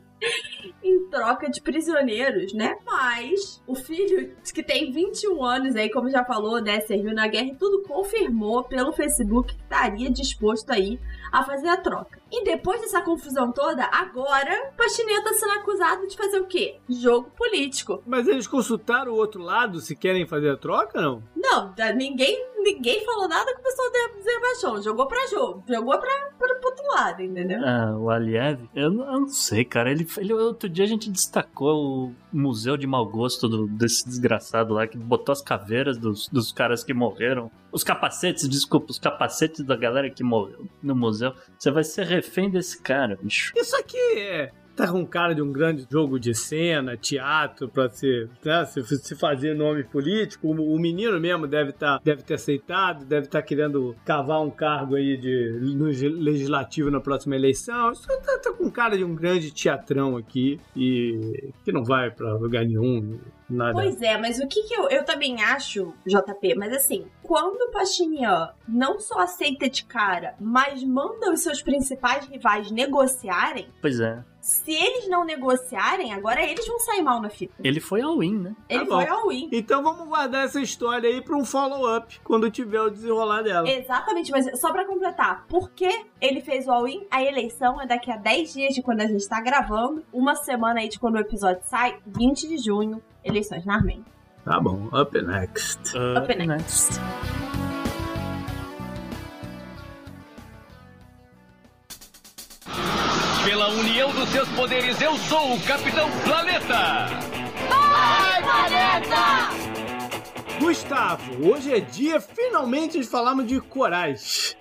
em troca de prisioneiros, né? Mas o filho que tem 21 anos aí, como já falou, né, serviu na guerra e tudo confirmou pelo Facebook que estaria disposto aí a fazer a troca. E depois dessa confusão toda, agora o Pachinian tá sendo acusado de fazer o quê? Jogo político. Mas eles consultaram o outro lado se querem fazer a troca, não? Não, ninguém, ninguém falou nada com o pessoal do Azerbaijão. Jogou pra jogo. Jogou pra, pra, pro outro lado, entendeu? Ah, o Aliev, eu não, eu não sei, cara. Ele, ele, outro dia a gente destacou o museu de mau gosto do- desse desgraçado lá que botou as caveiras dos, dos caras que morreram. Os capacetes, desculpa, os capacetes da galera que morreu no museu. Você vai ser refém desse cara, bicho. Isso aqui é. Tá com cara de um grande jogo de cena, teatro, pra se, né, se, se fazer nome político. O, o menino mesmo deve, tá, deve ter aceitado, deve estar querendo cavar um cargo aí de, no legislativo na próxima eleição. Isso tá, tá com cara de um grande teatrão aqui e que não vai pra lugar nenhum, nada. Pois é, mas o que, que eu, eu também acho, JP, mas assim, quando o Pachinian não só aceita de cara, mas manda os seus principais rivais negociarem, Pois é. se eles não negociarem, agora eles vão sair mal na fita. Ele foi all-in, né? Ele bom. foi ao win. Então vamos guardar essa história aí pra um follow-up quando tiver o desenrolar dela. Exatamente, mas só pra completar, por que ele fez o all-in? A eleição é daqui a 10 dias de quando a gente tá gravando, uma semana aí de quando o episódio sai, 20 de junho, eleições na Armênia. Tá bom, up next. Uh, Up next. Pela união dos seus poderes, eu sou o Capitão Planeta! Gustavo, hoje é dia finalmente de falarmos de corais.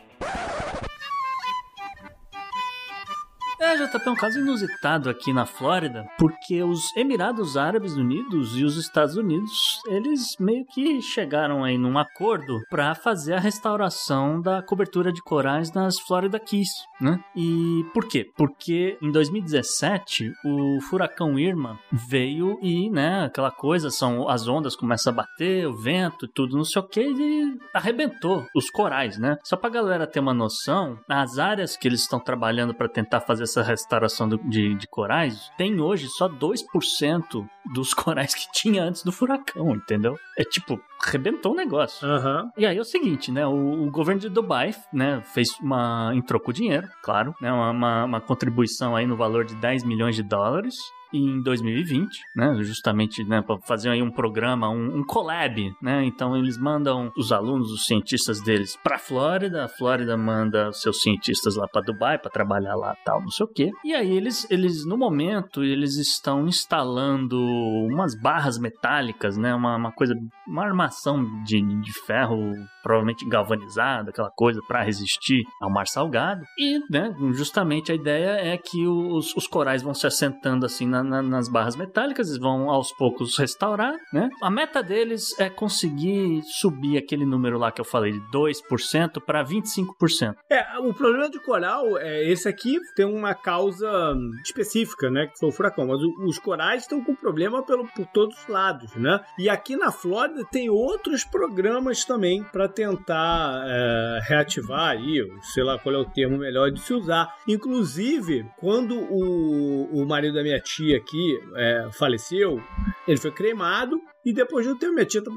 É, JP, é um caso inusitado aqui na Flórida, porque os Emirados Árabes Unidos e os Estados Unidos, eles meio que chegaram aí num acordo para fazer a restauração da cobertura de corais nas Florida Keys, né? E por quê? Porque em 2017 o furacão Irma veio e, né, aquela coisa, são as ondas começam a bater, o vento, tudo não sei o que, e arrebentou os corais, né? Só pra galera ter uma noção, as áreas que eles estão trabalhando para tentar fazer essa restauração do, de, de corais, tem hoje só 2% dos corais que tinha antes do furacão, entendeu? É tipo, arrebentou o negócio. Aham. E aí é o seguinte, né? O, o governo de Dubai, né, fez uma. entrou com dinheiro, claro, né? Uma, uma, uma contribuição aí no valor de 10 milhões de dólares em 2020, né, justamente né, para fazer aí um programa, um, um, collab, né? Então eles mandam os alunos, os cientistas deles para Flórida, a Flórida manda seus cientistas lá para Dubai para trabalhar lá, tal, não sei o quê. E aí eles, eles no momento eles estão instalando umas barras metálicas, né? Uma, uma coisa, uma armação de, de ferro provavelmente galvanizada, aquela coisa para resistir ao mar salgado. E, né, justamente a ideia é que os, os corais vão se assentando assim na, na, nas barras metálicas, eles vão aos poucos restaurar, né? A meta deles é conseguir subir aquele número lá que eu falei de 2% para 25%. É, o problema de coral é esse aqui tem uma causa específica, né, que foi o furacão, mas o, os corais estão com problema pelo, por todos os lados, né? E aqui na Flórida tem outros programas também para tentar é, reativar aí, sei lá qual é o termo melhor de se usar. Inclusive, quando o, o marido da minha tia aqui é, faleceu, ele foi cremado e depois de um tempo, minha tia estava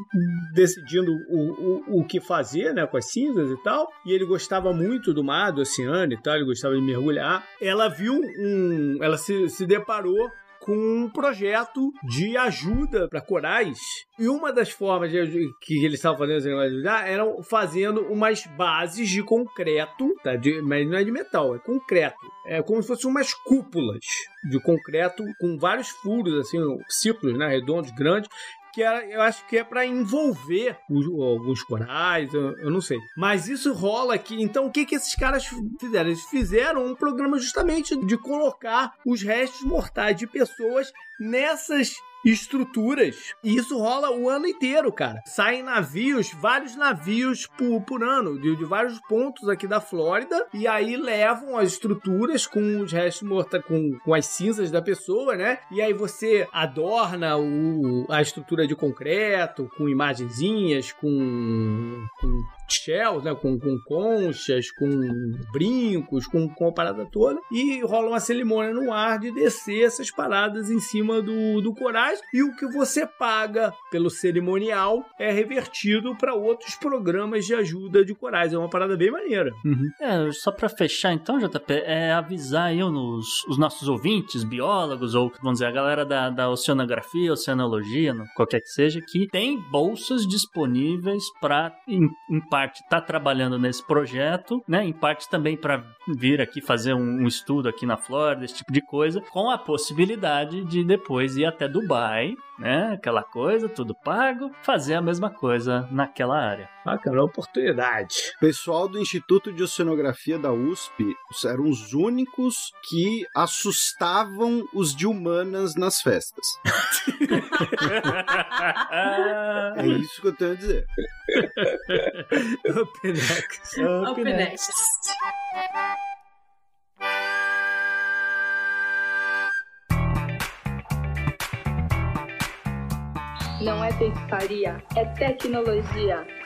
decidindo o, o, o que fazer, né, com as cinzas e tal. E ele gostava muito do mar, do oceano e tal, ele gostava de mergulhar. Ela viu um. Ela se, se deparou com um projeto de ajuda para corais. E uma das formas de, que eles estavam fazendo esse negócio de ajudar eram fazendo umas bases de concreto, tá? De, mas não é de metal, é concreto. É como se fossem umas cúpulas de concreto com vários furos, assim, círculos, né, redondos, grandes, que era, eu acho que é para envolver os, alguns corais, eu, eu, não sei. Mas isso rola aqui. Então, o que, que esses caras fizeram? Eles fizeram um programa justamente de colocar os restos mortais de pessoas nessas estruturas. E isso rola o ano inteiro, cara. Saem navios, vários navios por, por ano, de, de vários pontos aqui da Flórida, e aí levam as estruturas com os restos mortais, com, com as cinzas da pessoa, né? E aí você adorna o, a estrutura de concreto, com imagenzinhas, com, com shells, né? Com, com conchas, com brincos, com, com a parada toda. E rola uma cerimônia no ar de descer essas paradas em cima do, do corais. E o que você paga pelo cerimonial é revertido para outros programas de ajuda de corais. É uma parada bem maneira. Uhum. É, só para fechar então, JP, é avisar eu nos os nossos ouvintes, biólogos, ou vamos dizer, a galera da, da oceanografia, oceanologia, qualquer que seja, que tem bolsas disponíveis para, em, em parte está trabalhando nesse projeto, né? Em parte também para vir aqui fazer um, um, estudo aqui na Flórida, esse tipo de coisa, com a possibilidade de depois ir até Dubai, né? Aquela coisa, tudo pago, fazer a mesma coisa naquela área. Ah, cara, é oportunidade. O pessoal do Instituto de Oceanografia da USP eram os únicos que assustavam os de humanas nas festas. é isso que eu tenho a dizer. Up next. Up next. next. Não é pescaria, é tecnologia.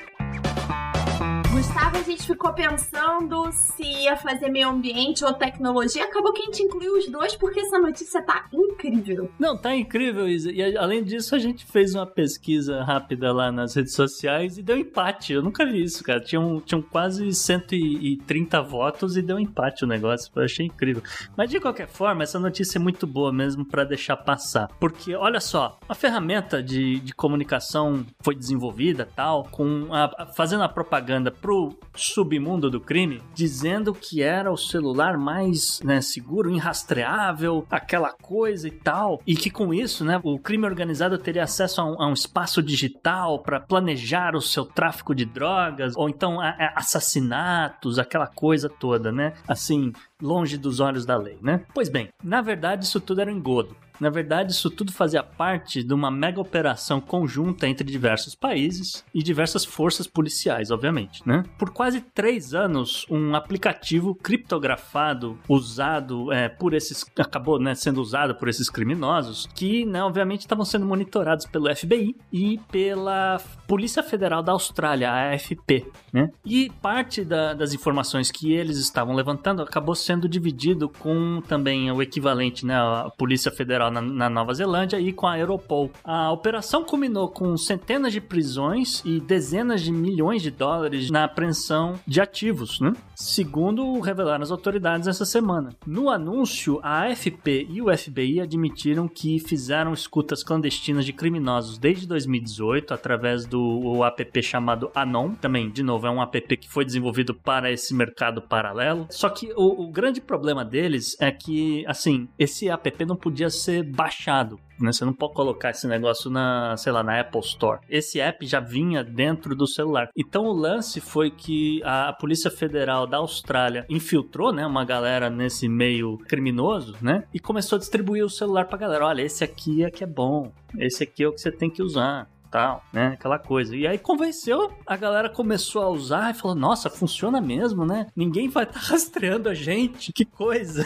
Gustavo, a gente ficou pensando se ia fazer meio ambiente ou tecnologia. Acabou que a gente incluiu os dois porque essa notícia tá incrível. Não, tá incrível, Isa. E além disso, a gente fez uma pesquisa rápida lá nas redes sociais e deu empate. Eu nunca vi isso, cara. Tinham, tinham quase 130 votos e deu empate o negócio. Eu achei incrível. Mas de qualquer forma, essa notícia é muito boa mesmo para deixar passar. Porque, olha só, a ferramenta de, de comunicação foi desenvolvida tal, com a, fazendo a propaganda pro pro submundo do crime, dizendo que era o celular mais né, seguro, inrastreável, aquela coisa e tal, e que com isso, né, o crime organizado teria acesso a um, a um espaço digital para planejar o seu tráfico de drogas, ou então a, a assassinatos, aquela coisa toda, né? Assim, longe dos olhos da lei, né? Pois bem, na verdade isso tudo era um engodo. Na verdade, isso tudo fazia parte de uma mega operação conjunta entre diversos países e diversas forças policiais, obviamente, né? Por quase três anos, um aplicativo criptografado usado é, por esses acabou né, sendo usado por esses criminosos que, né, obviamente, estavam sendo monitorados pelo FBI e pela Polícia Federal da Austrália, a AFP, né? E parte da, das informações que eles estavam levantando acabou sendo dividido com também o equivalente, né, a Polícia Federal na, na, Nova Zelândia e com a Europol. A operação culminou com centenas de prisões e dezenas de milhões de dólares na apreensão de ativos, né? segundo revelaram as autoridades essa semana. No anúncio, a AFP e o FBI admitiram que fizeram escutas clandestinas de criminosos desde 2018 através do app chamado Anon. Também, de novo, é um app que foi desenvolvido para esse mercado paralelo. Só que o, o grande problema deles é que, assim, esse app não podia ser baixado. Né? Você não pode colocar esse negócio na, sei lá, na Apple Store. Esse app já vinha dentro do celular. Então o lance foi que a Polícia Federal da Austrália infiltrou, né, uma galera nesse meio criminoso, né, e começou a distribuir o celular pra galera. Olha, esse aqui é que é bom. Esse aqui é o que você tem que usar tal, né? Aquela coisa. E aí convenceu, a galera começou a usar e falou: nossa, funciona mesmo, né? Ninguém vai estar tá rastreando a gente. Que coisa.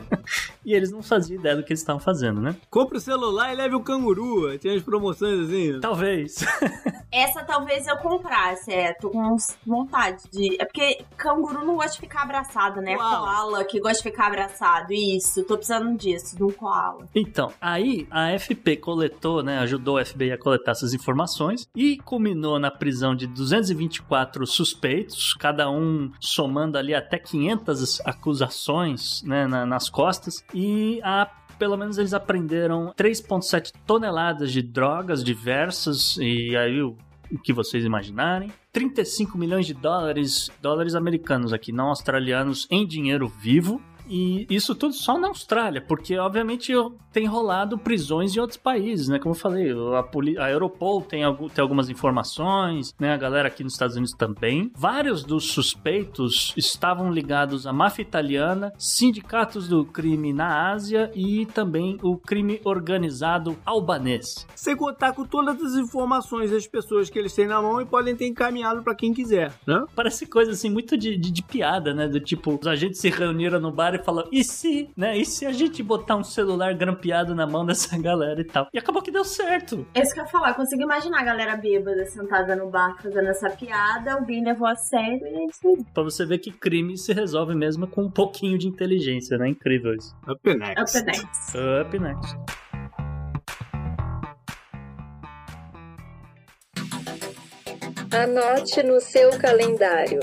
e eles não faziam ideia do que eles estavam fazendo, né? Compre o celular e leve o canguru. Tinha as promoções assim. Talvez. Essa talvez eu comprasse, é. Tô com vontade de. É porque canguru não gosta de ficar abraçado, né? Koala, koala que gosta de ficar abraçado. Isso, tô precisando disso, de um koala. Então, aí a FP coletou, né? Ajudou a FBI a coletar essas informações e culminou na prisão de 224 suspeitos, cada um somando ali até 500 acusações, né? Na, nas costas. E a pelo menos eles aprenderam 3,7 toneladas de drogas diversas, e aí o, o que vocês imaginarem. 35 milhões de dólares, dólares americanos aqui, não australianos, em dinheiro vivo. E isso tudo só na Austrália, porque obviamente tem rolado prisões em outros países, né? Como eu falei, a, a Europol tem, tem algumas informações, né? A galera aqui nos Estados Unidos também. Vários dos suspeitos estavam ligados à máfia italiana, sindicatos do crime na Ásia e também o crime organizado albanês. Sem contar com todas as informações das pessoas que eles têm na mão e podem ter encaminhado para quem quiser, né? Parece coisa assim muito de, de, de piada, né? Do tipo, os agentes se reuniram no bar e falou: e se, né? E se a gente botar um celular grampeado na mão dessa galera e tal? E acabou que deu certo. É isso que eu ia falar, eu consigo imaginar a galera bêbada sentada no bar fazendo essa piada, alguém levou a sério e é isso aí. Pra você ver que crime se resolve mesmo com um pouquinho de inteligência, né? Incrível isso. Up next. Up next. Up next. Anote no seu calendário.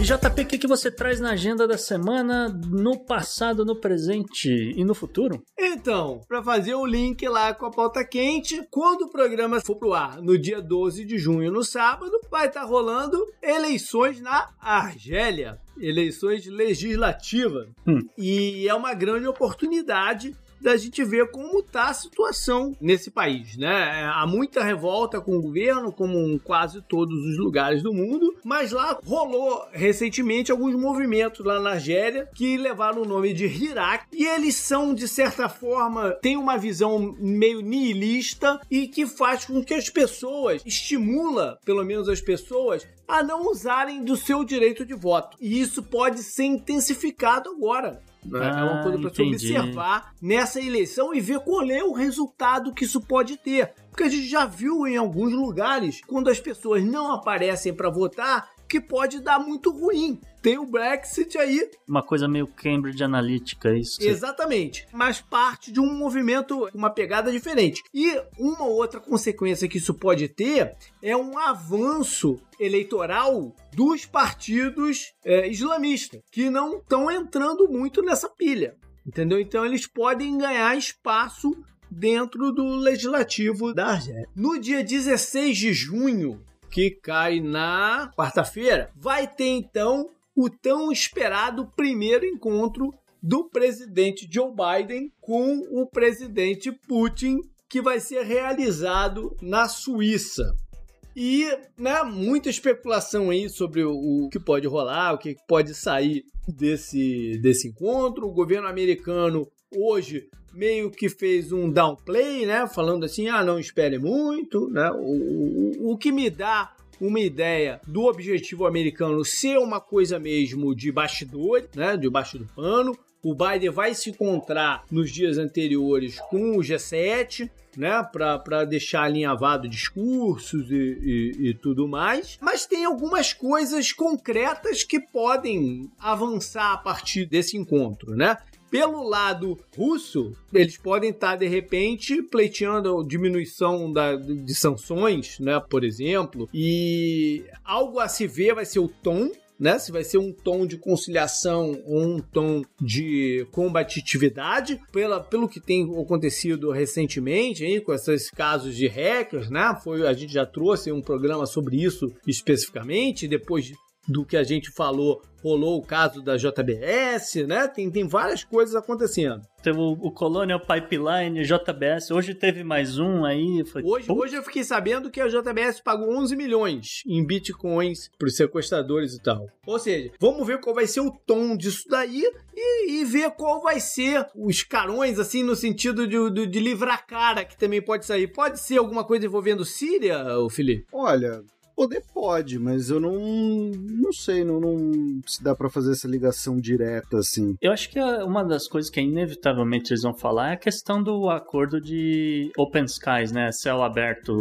E JP, o que, que você traz na agenda da semana, no passado, no presente e no futuro? Então, para fazer o link lá com a pauta quente, quando o programa for pro ar no dia 12 de junho, no sábado, vai estar tá rolando eleições na Argélia eleições legislativas. Hum. E é uma grande oportunidade da gente ver como está a situação nesse país, né? É, há muita revolta com o governo, como em quase todos os lugares do mundo, mas lá rolou recentemente alguns movimentos lá na Argélia que levaram o nome de Hirak e eles são de certa forma têm uma visão meio nihilista e que faz com que as pessoas estimula, pelo menos as pessoas, a não usarem do seu direito de voto. E isso pode ser intensificado agora. Ah, é uma coisa para se observar nessa eleição e ver qual é o resultado que isso pode ter. Porque a gente já viu em alguns lugares, quando as pessoas não aparecem para votar, que pode dar muito ruim. Tem o Brexit aí. Uma coisa meio Cambridge Analytica, é isso. Exatamente. Mas parte de um movimento, uma pegada diferente. E uma outra consequência que isso pode ter é um avanço eleitoral dos partidos é, islamistas, que não estão entrando muito nessa pilha. Entendeu? Então eles podem ganhar espaço dentro do legislativo da Argélia. No dia 16 de junho, que cai na quarta-feira, vai ter então o tão esperado primeiro encontro do presidente Joe Biden com o presidente Putin, que vai ser realizado na Suíça. E, né, muita especulação aí sobre o, o, que pode rolar, o que pode sair desse, desse encontro. O governo americano hoje meio que fez um downplay, né, falando assim, ah, não espere muito, né, o, o, o que me dá uma ideia do objetivo americano ser uma coisa mesmo de bastidor, né, debaixo do pano. O Biden vai se encontrar nos dias anteriores com o G7, né, para deixar alinhavado discursos e, e, e, tudo mais. Mas tem algumas coisas concretas que podem avançar a partir desse encontro, né? Pelo lado russo, eles podem estar, de repente, pleiteando diminuição da, de sanções, né, por exemplo, e algo a se ver vai ser o tom né? Se vai ser um tom de conciliação ou um tom de combatitividade, pela, pelo que tem acontecido recentemente aí, com esses casos de hackers, né? Foi, a gente já trouxe um programa sobre isso especificamente, depois do que a gente falou, rolou o caso da JBS, né? Tem, tem várias coisas acontecendo. Teve o, o Colonial Pipeline, JBS, hoje teve mais um aí. Foi... Hoje, hoje eu fiquei sabendo que a JBS pagou 11 milhões em bitcoins para os sequestradores e tal. Ou seja, vamos ver qual vai ser o tom disso daí e, e ver qual vai ser os carões, assim, no sentido de, de, de livrar cara que também pode sair. Pode ser alguma coisa envolvendo Síria, o Felipe? Olha, Poder pode, mas eu não não sei, não, não se dá para fazer essa ligação direta assim. Eu acho que uma das coisas que inevitavelmente eles vão falar é a questão do acordo de Open Skies, né? Céu aberto.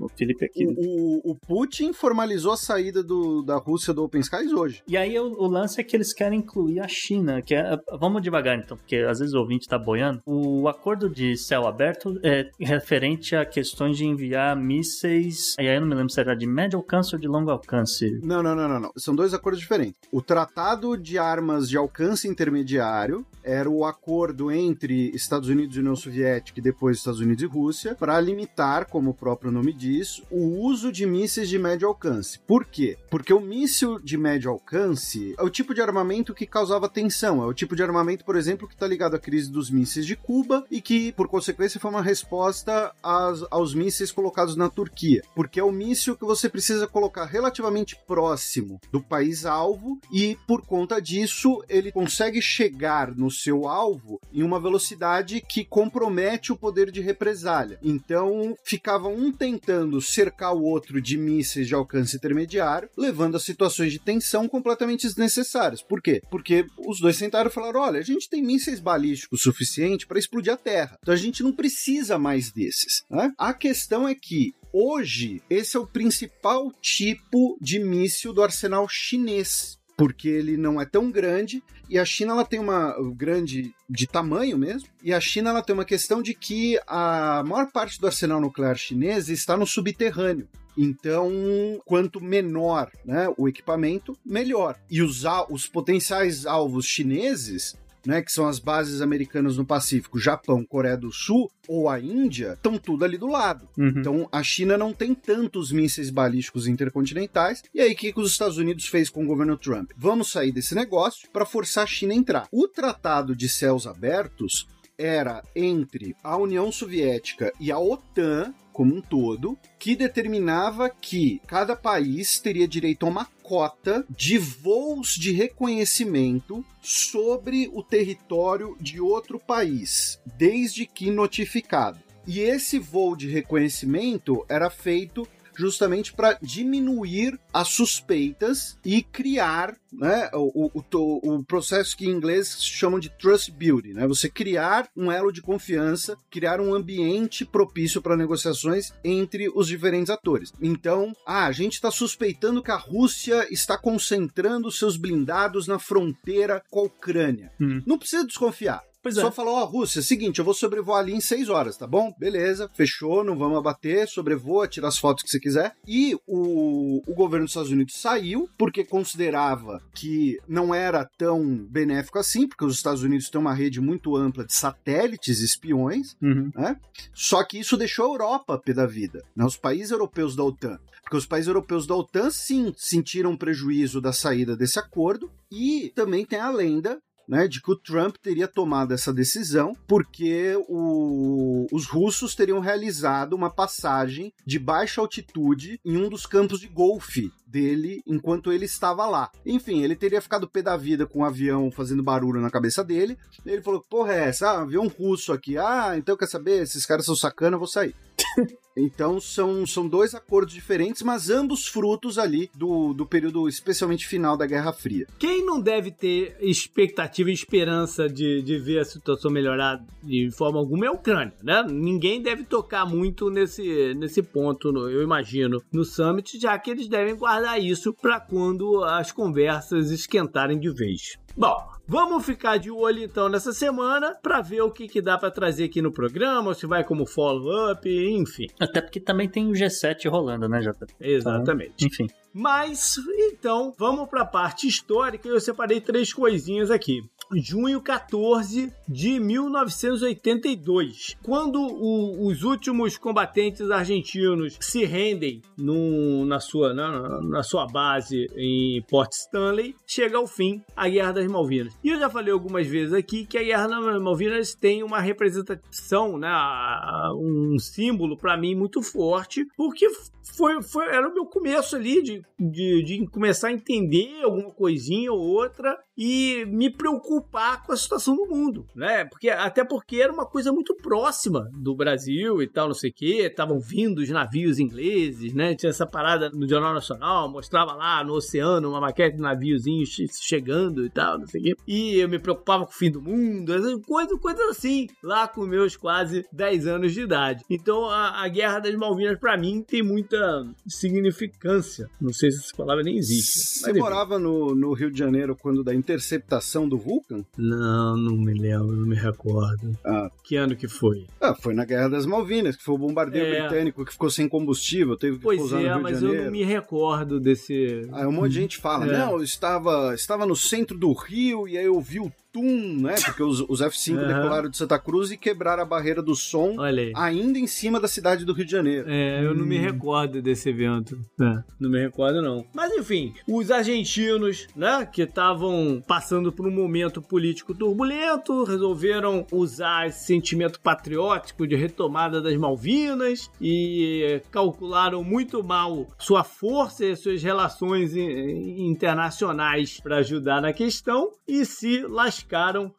O Felipe aqui. O, o Putin formalizou a saída do, da Rússia do Open Skies hoje. E aí o, o lance é que eles querem incluir a China, que é. Vamos devagar então, porque às vezes o ouvinte tá boiando. O acordo de céu aberto é referente a questões de enviar mísseis. E aí eu não me lembro se era de médio médio alcance ou de longo alcance? Não, não, não, não, não. São dois acordos diferentes. O Tratado de Armas de Alcance Intermediário era o acordo entre Estados Unidos e União Soviética e depois Estados Unidos e Rússia para limitar, como o próprio nome diz, o uso de mísseis de médio alcance. Por quê? Porque o míssil de médio alcance é o tipo de armamento que causava tensão, é o tipo de armamento, por exemplo, que está ligado à crise dos mísseis de Cuba e que, por consequência, foi uma resposta às, aos mísseis colocados na Turquia. Porque é o míssil que você precisa precisa colocar relativamente próximo do país alvo e por conta disso ele consegue chegar no seu alvo em uma velocidade que compromete o poder de represália. Então ficava um tentando cercar o outro de mísseis de alcance intermediário, levando a situações de tensão completamente desnecessárias. Por quê? Porque os dois tentaram falar: olha, a gente tem mísseis balísticos suficiente para explodir a Terra, então a gente não precisa mais desses. Né? A questão é que Hoje, esse é o principal tipo de míssil do arsenal chinês porque ele não é tão grande e a China ela tem uma grande de tamanho mesmo e a China ela tem uma questão de que a maior parte do arsenal nuclear chinês está no subterrâneo. Então, quanto menor né, o equipamento, melhor. E os, os potenciais alvos chineses né, que são as bases americanas no Pacífico, Japão, Coreia do Sul ou a Índia, estão tudo ali do lado. Uhum. Então a China não tem tantos mísseis balísticos intercontinentais. E aí o que, que os Estados Unidos fez com o governo Trump? Vamos sair desse negócio para forçar a China a entrar. O Tratado de Céus Abertos era entre a União Soviética e a OTAN como um todo, que determinava que cada país teria direito a uma cota de voos de reconhecimento sobre o território de outro país, desde que notificado. E esse voo de reconhecimento era feito justamente para diminuir as suspeitas e criar né, o, o, o, processo que em inglês chamam de trust building, né? Você criar um elo de confiança, criar um ambiente propício para negociações entre os diferentes atores. Então, ah, a gente está suspeitando que a Rússia está concentrando seus blindados na fronteira com a Ucrânia. Hum. Não precisa desconfiar Pois é. Só falou, ó, Rússia, seguinte, eu vou sobrevoar ali em seis horas, tá bom? Beleza, fechou, não vamos abater, sobrevoa, tira as fotos que você quiser. E o, o governo dos Estados Unidos saiu, porque considerava que não era tão benéfico assim, porque os Estados Unidos têm uma rede muito ampla de satélites espiões, Uhum. né? Só que isso deixou a Europa pé da vida, né? os países europeus da OTAN. Porque os países europeus da OTAN, sim, sentiram prejuízo da saída desse acordo, e também tem a lenda né, de que o Trump teria tomado essa decisão porque o- os russos teriam realizado uma passagem de baixa altitude em um dos campos de golfe dele enquanto ele estava lá. Enfim, ele teria ficado pé da vida com o avião fazendo barulho na cabeça dele. Ele falou: porra, é essa? Ah, avião russo aqui. Ah, então quer saber? Esses caras são sacana, eu vou sair. Então são, são dois acordos diferentes, mas ambos frutos ali do, do período especialmente final da Guerra Fria. Quem não deve ter expectativa e esperança de, de ver a situação melhorar de forma alguma é a Ucrânia, né? Ninguém deve tocar muito nesse, nesse ponto, eu imagino, no summit, já que eles devem guardar isso para quando as conversas esquentarem de vez. Bom, vamos ficar de olho então nessa semana para ver o que, que dá para trazer aqui no programa, se vai como follow-up, enfim. Até porque também tem o G7 rolando, né, Jota? Exatamente. Enfim. Mas, então, vamos para a parte histórica e eu separei três coisinhas aqui. Junho 14 de 1982, quando o- os últimos combatentes argentinos se rendem no- na, sua, na, na sua base em Port Stanley, chega ao fim a Guerra das Malvinas. E eu já falei algumas vezes aqui que a Guerra das Malvinas tem uma representação, né, um símbolo para mim muito forte, porque foi, foi, era o meu começo ali de, de, de começar a entender alguma coisinha ou outra e me preocupar com a situação do mundo, né? Porque, até porque era uma coisa muito próxima do Brasil e tal, não sei o quê. Estavam vindo os navios ingleses, né? Tinha essa parada no Jornal Nacional, mostrava lá no oceano uma maquete de naviozinhos che- chegando e tal, não sei o quê. E eu me preocupava com o fim do mundo, coisas, coisas assim, lá com meus quase 10 anos de idade. Então, a, a Guerra das Malvinas, pra mim, tem muita significância. Não sei se essa palavra nem existe. Você mas morava no, no Rio de Janeiro quando da interceptação do Vulcan? Não, não me lembro, não me recordo. Ah, Que ano que foi? ah, foi na Guerra das Malvinas, que foi o bombardeio É. britânico que ficou sem combustível, teve que Pois pousar é, no Rio mas de eu Janeiro. não me recordo desse. Aí um monte de gente fala, É. não, eu estava, estava no centro do Rio e aí eu vi o Tum, né? Porque os, os F-5 Aham. decolaram de Santa Cruz e quebraram a barreira do som ainda em cima da cidade do Rio de Janeiro. É, eu não me recordo desse evento. É, não me recordo, não. Mas enfim, os argentinos, né, que estavam passando por um momento político turbulento, resolveram usar esse sentimento patriótico de retomada das Malvinas e calcularam muito mal sua força e suas relações internacionais para ajudar na questão e se lascaram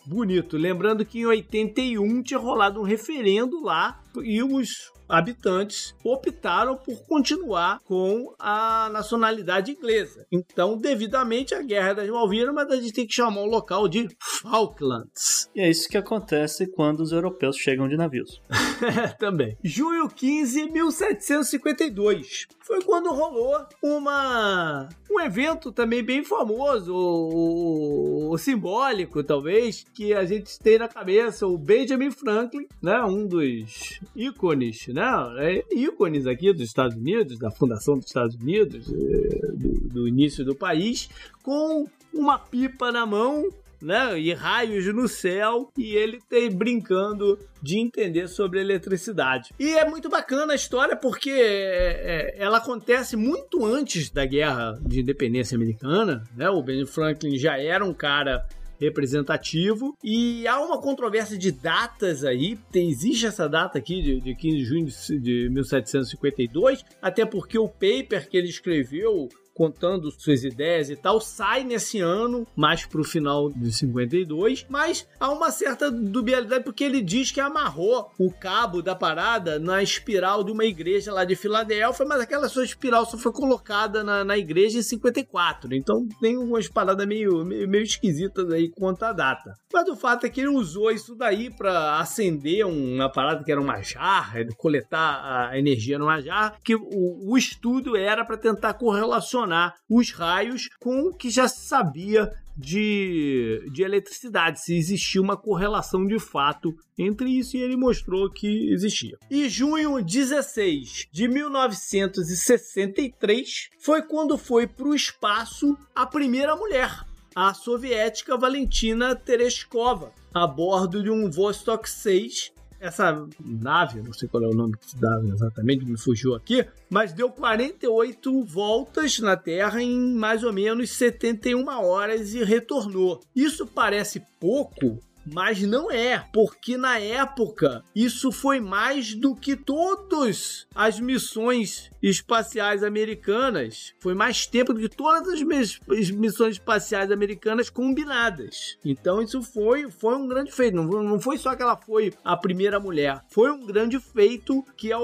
bonito. Lembrando que em 81 tinha rolado um referendo lá e os habitantes optaram por continuar com a nacionalidade inglesa. Então, devidamente, a Guerra das Malvinas, mas a gente tem que chamar o local de Falklands. E é isso que acontece quando os europeus chegam de navios. Também. Junho 15, 1752. Foi quando rolou uma um evento também bem famoso, ou, ou simbólico talvez, que a gente tem na cabeça, o Benjamin Franklin, né, um dos ícones, né, é, ícones aqui dos Estados Unidos, da fundação dos Estados Unidos, eh, do, do início do país, com uma pipa na mão, né? E raios no céu, e ele tem brincando de entender sobre eletricidade. E é muito bacana a história porque é, é, ela acontece muito antes da Guerra de Independência Americana, né? O Benjamin Franklin já era um cara representativo e há uma controvérsia de datas aí, tem, existe essa data aqui de, de 15 de junho de 1752, até porque o paper que ele escreveu contando suas ideias e tal, sai nesse ano, mais pro final de 52, mas há uma certa dubialidade porque ele diz que amarrou o cabo da parada na espiral de uma igreja lá de Filadélfia, mas aquela sua espiral só foi colocada na, na igreja em 54, então tem umas paradas meio, meio, meio esquisitas aí quanto à data. Mas o fato é que ele usou isso daí para acender uma parada que era uma jarra, coletar a energia numa jarra, que o, o estudo era para tentar correlacionar relacionar os raios com o que já se sabia de, de eletricidade, se existia uma correlação de fato entre isso, e ele mostrou que existia. E junho 16 de 1963 foi quando foi para o espaço a primeira mulher, a soviética Valentina Tereshkova, a bordo de um Vostok 6 essa nave, não sei qual é o nome que se dá exatamente, me fugiu aqui, mas deu 48 voltas na Terra em mais ou menos 71 horas e retornou. Isso parece pouco, mas não é, porque na época isso foi mais do que todas as missões espaciais americanas. Foi mais tempo do que todas as missões espaciais americanas combinadas. Então isso foi, foi um grande feito. Não, foi só que ela foi a primeira mulher, foi um grande feito que a,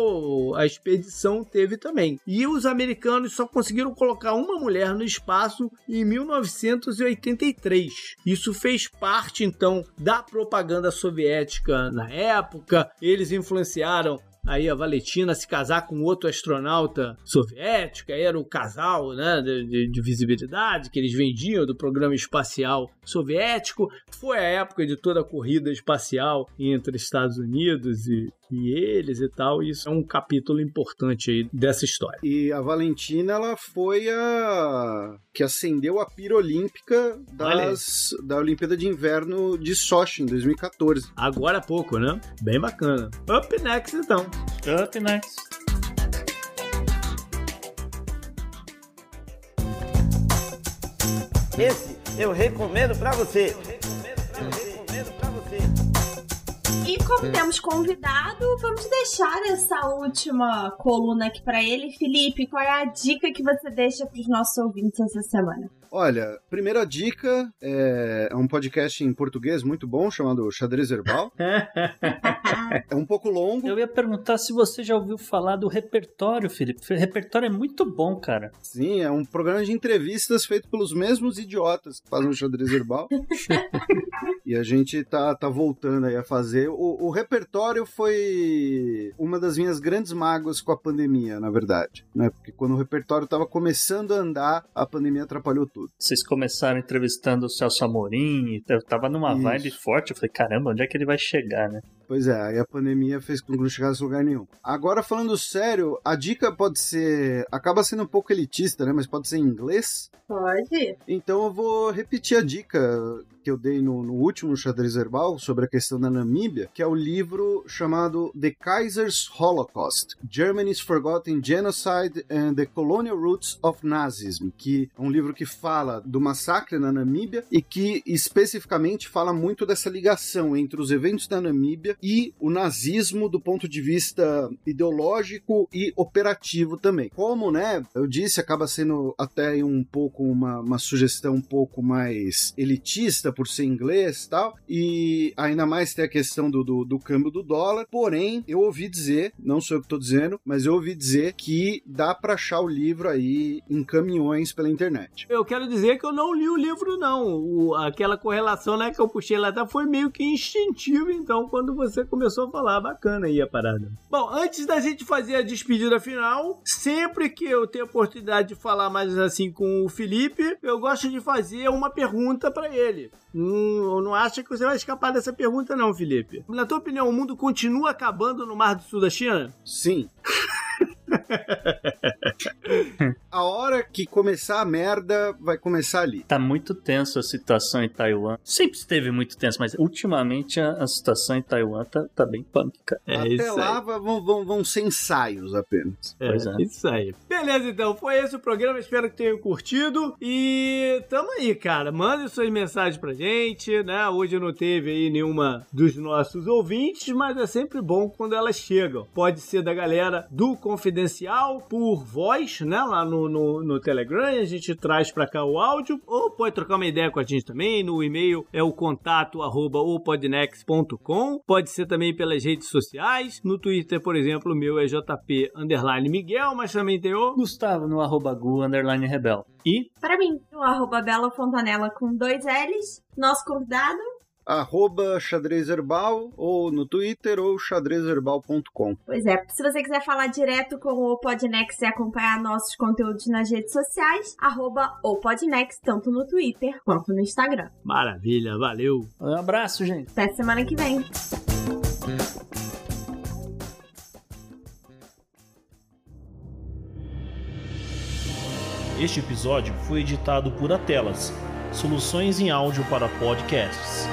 a expedição teve também. E os americanos só conseguiram colocar uma mulher no espaço em 1983. Isso fez parte então da propaganda soviética na época. Eles influenciaram aí a Valentina se casar com outro astronauta soviético, aí era o casal né, de, de, visibilidade que eles vendiam do programa espacial soviético. Foi a época de toda a corrida espacial entre Estados Unidos e, e eles e tal. E isso é um capítulo importante aí dessa história. E a Valentina, ela foi a que acendeu a pira olímpica das, da Olimpíada de Inverno de Sochi em 2014. Agora há pouco, né? Bem bacana. Up next, então. Up next. Esse eu recomendo para você. Como temos convidado, vamos deixar essa última coluna aqui para ele. Felipe, qual é a dica que você deixa para os nossos ouvintes essa semana? Olha, primeira dica é, é um podcast em português muito bom chamado Xadrez Herbal. é um pouco longo. Eu ia perguntar se você já ouviu falar do repertório, Felipe. O repertório é muito bom, cara. Sim, é um programa de entrevistas feito pelos mesmos idiotas que fazem o Xadrez Herbal. e a gente tá, tá voltando aí a fazer. O, o repertório foi uma das minhas grandes mágoas com a pandemia, na verdade. Né? Porque quando o repertório tava começando a andar, a pandemia atrapalhou tudo tudo. Vocês começaram entrevistando o Celso Amorim, eu tava numa Isso. vibe forte, eu falei, caramba, onde é que ele vai chegar, né? Pois é, aí a pandemia fez com que não chegasse a lugar nenhum. Agora, falando sério, a dica pode ser. acaba sendo um pouco elitista, né? Mas pode ser em inglês. Pode. Então eu vou repetir a dica que eu dei no, no, último xadrez herbal sobre a questão da Namíbia, que é o livro chamado The Kaiser's Holocaust: Germany's Forgotten Genocide and the Colonial Roots of Nazism, que é um livro que fala do massacre na Namíbia e que especificamente fala muito dessa ligação entre os eventos da Namíbia e o nazismo do ponto de vista ideológico e operativo também. Como, né, eu disse, acaba sendo até um pouco uma, uma sugestão um pouco mais elitista por ser inglês e tal, e ainda mais tem a questão do, do, do, câmbio do dólar. Porém, eu ouvi dizer, não sou eu que estou dizendo, mas eu ouvi dizer que dá para achar o livro aí em caminhões pela internet. Eu quero dizer que eu não li o livro, não. O, aquela correlação né, que eu puxei lá tá, foi meio que instintivo, então, quando você começou a falar, bacana aí a parada. Bom, antes da gente fazer a despedida final, sempre que eu tenho a oportunidade de falar mais assim com o Felipe, eu gosto de fazer uma pergunta para ele. Hum, não acha que você vai escapar dessa pergunta, não, Felipe. Na tua opinião, o mundo continua acabando no Mar do Sul da China? Sim. a hora que começar a merda, vai começar ali. Tá muito tenso a situação em Taiwan. Sempre esteve muito tenso, mas ultimamente a, a situação em Taiwan tá, tá bem punk, cara. É Até lá vão, vão, vão ser ensaios apenas. É, pois é. Isso aí. Beleza, então. Foi esse o programa. Espero que tenham curtido. E tamo aí, cara. Mande suas mensagens pra gente, né? Hoje não teve aí nenhuma dos nossos ouvintes, mas é sempre bom quando elas chegam. Pode ser da galera do Confidencial, por voz, né? Lá no, no, no Telegram, a gente traz pra cá o áudio, ou pode trocar uma ideia com a gente também. No e-mail é o contato arroba opodnex.com. Pode ser também pelas redes sociais. No Twitter, por exemplo, o meu é JP Miguel, mas também tem o Gustavo no arroba Gu Rebel. E para mim, o arroba Bela Fontanella com dois L's. Nosso convidado arroba xadrezherbal, ou no Twitter, ou xadrezherbal.com. Pois é, se você quiser falar direto com o Podnext e acompanhar nossos conteúdos nas redes sociais, arroba o Podnext, tanto no Twitter quanto no Instagram. Maravilha, valeu. Um abraço, gente. Até semana que vem. Este episódio foi editado por Atelas, soluções em áudio para podcasts.